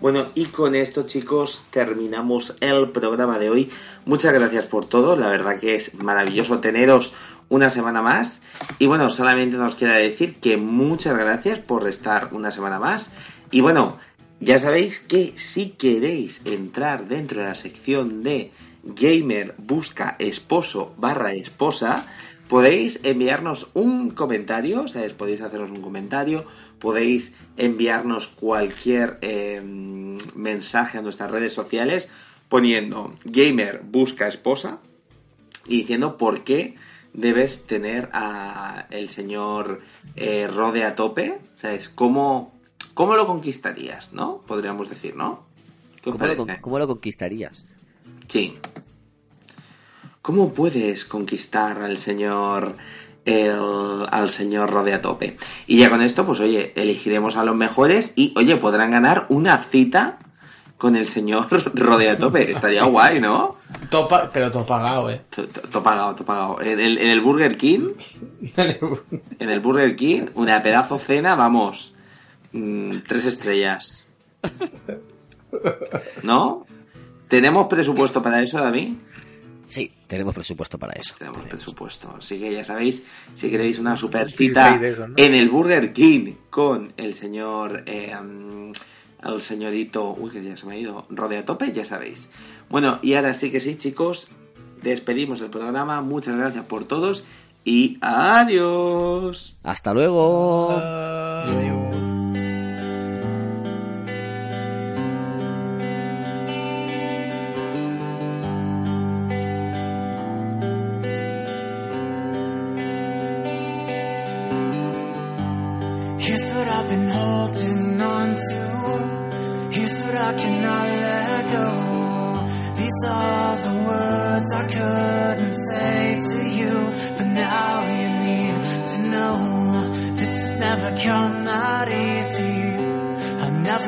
Bueno, y con esto, chicos, terminamos el programa de hoy. Muchas gracias por todo. La verdad que es maravilloso teneros una semana más. Y bueno, solamente nos queda decir que muchas gracias por estar una semana más. Y bueno, ya sabéis que si queréis entrar dentro de la sección de Gamer busca esposo barra esposa, podéis enviarnos un comentario, ¿sabes? Podéis hacernos un comentario, podéis enviarnos cualquier eh, mensaje a nuestras redes sociales poniendo Gamer busca esposa y diciendo por qué debes tener a el señor eh, Rode a tope, ¿sabes? ¿Cómo, ¿Cómo lo conquistarías, no? Podríamos decir, ¿no? ¿Qué os ¿Cómo lo, cómo conquistarías? Sí. ¿Cómo puedes conquistar al señor el- al señor Rode a tope? Y ya con esto, pues oye, elegiremos a los mejores y oye, podrán ganar una cita con el señor <laughs> Rode a tope. Estaría guay, ¿no? Topa, pero todo pagado, eh. To- to- Todo pagado, todo pagado. En el, en el Burger King, <laughs> en el Burger King, una pedazo cena, vamos, mm, tres estrellas. ¿No? ¿Tenemos presupuesto para eso, David? Sí, tenemos presupuesto para eso. Tenemos presupuesto. Así que ya sabéis, si queréis una super Sí, cita de eso, ¿no? en el Burger King con el señor, eh, el señorito, uy, que ya se me ha ido, rodea tope, ya sabéis. Bueno, y ahora sí que sí, chicos, despedimos el programa. Muchas gracias por todos y adiós. Hasta luego. Here's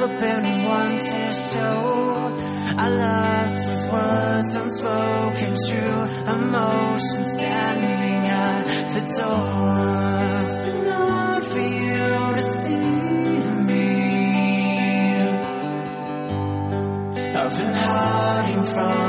never been one to show. I left with words unspoken, true emotion standing at the door. It's been hard for you to see me. I've been hiding from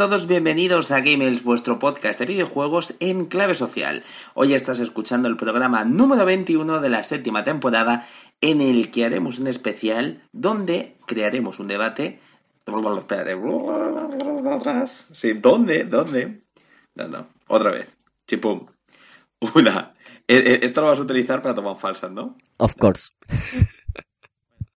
todos, bienvenidos a Gamels, vuestro podcast de videojuegos en clave social. Hoy estás escuchando el programa número 21 de la séptima temporada en el que haremos un especial donde crearemos un debate. ¿dónde? ¿Dónde? No, no, otra vez. Chipum. Una. Eh, eh, Esto lo vas a utilizar para tomar falsas, ¿no? Of course.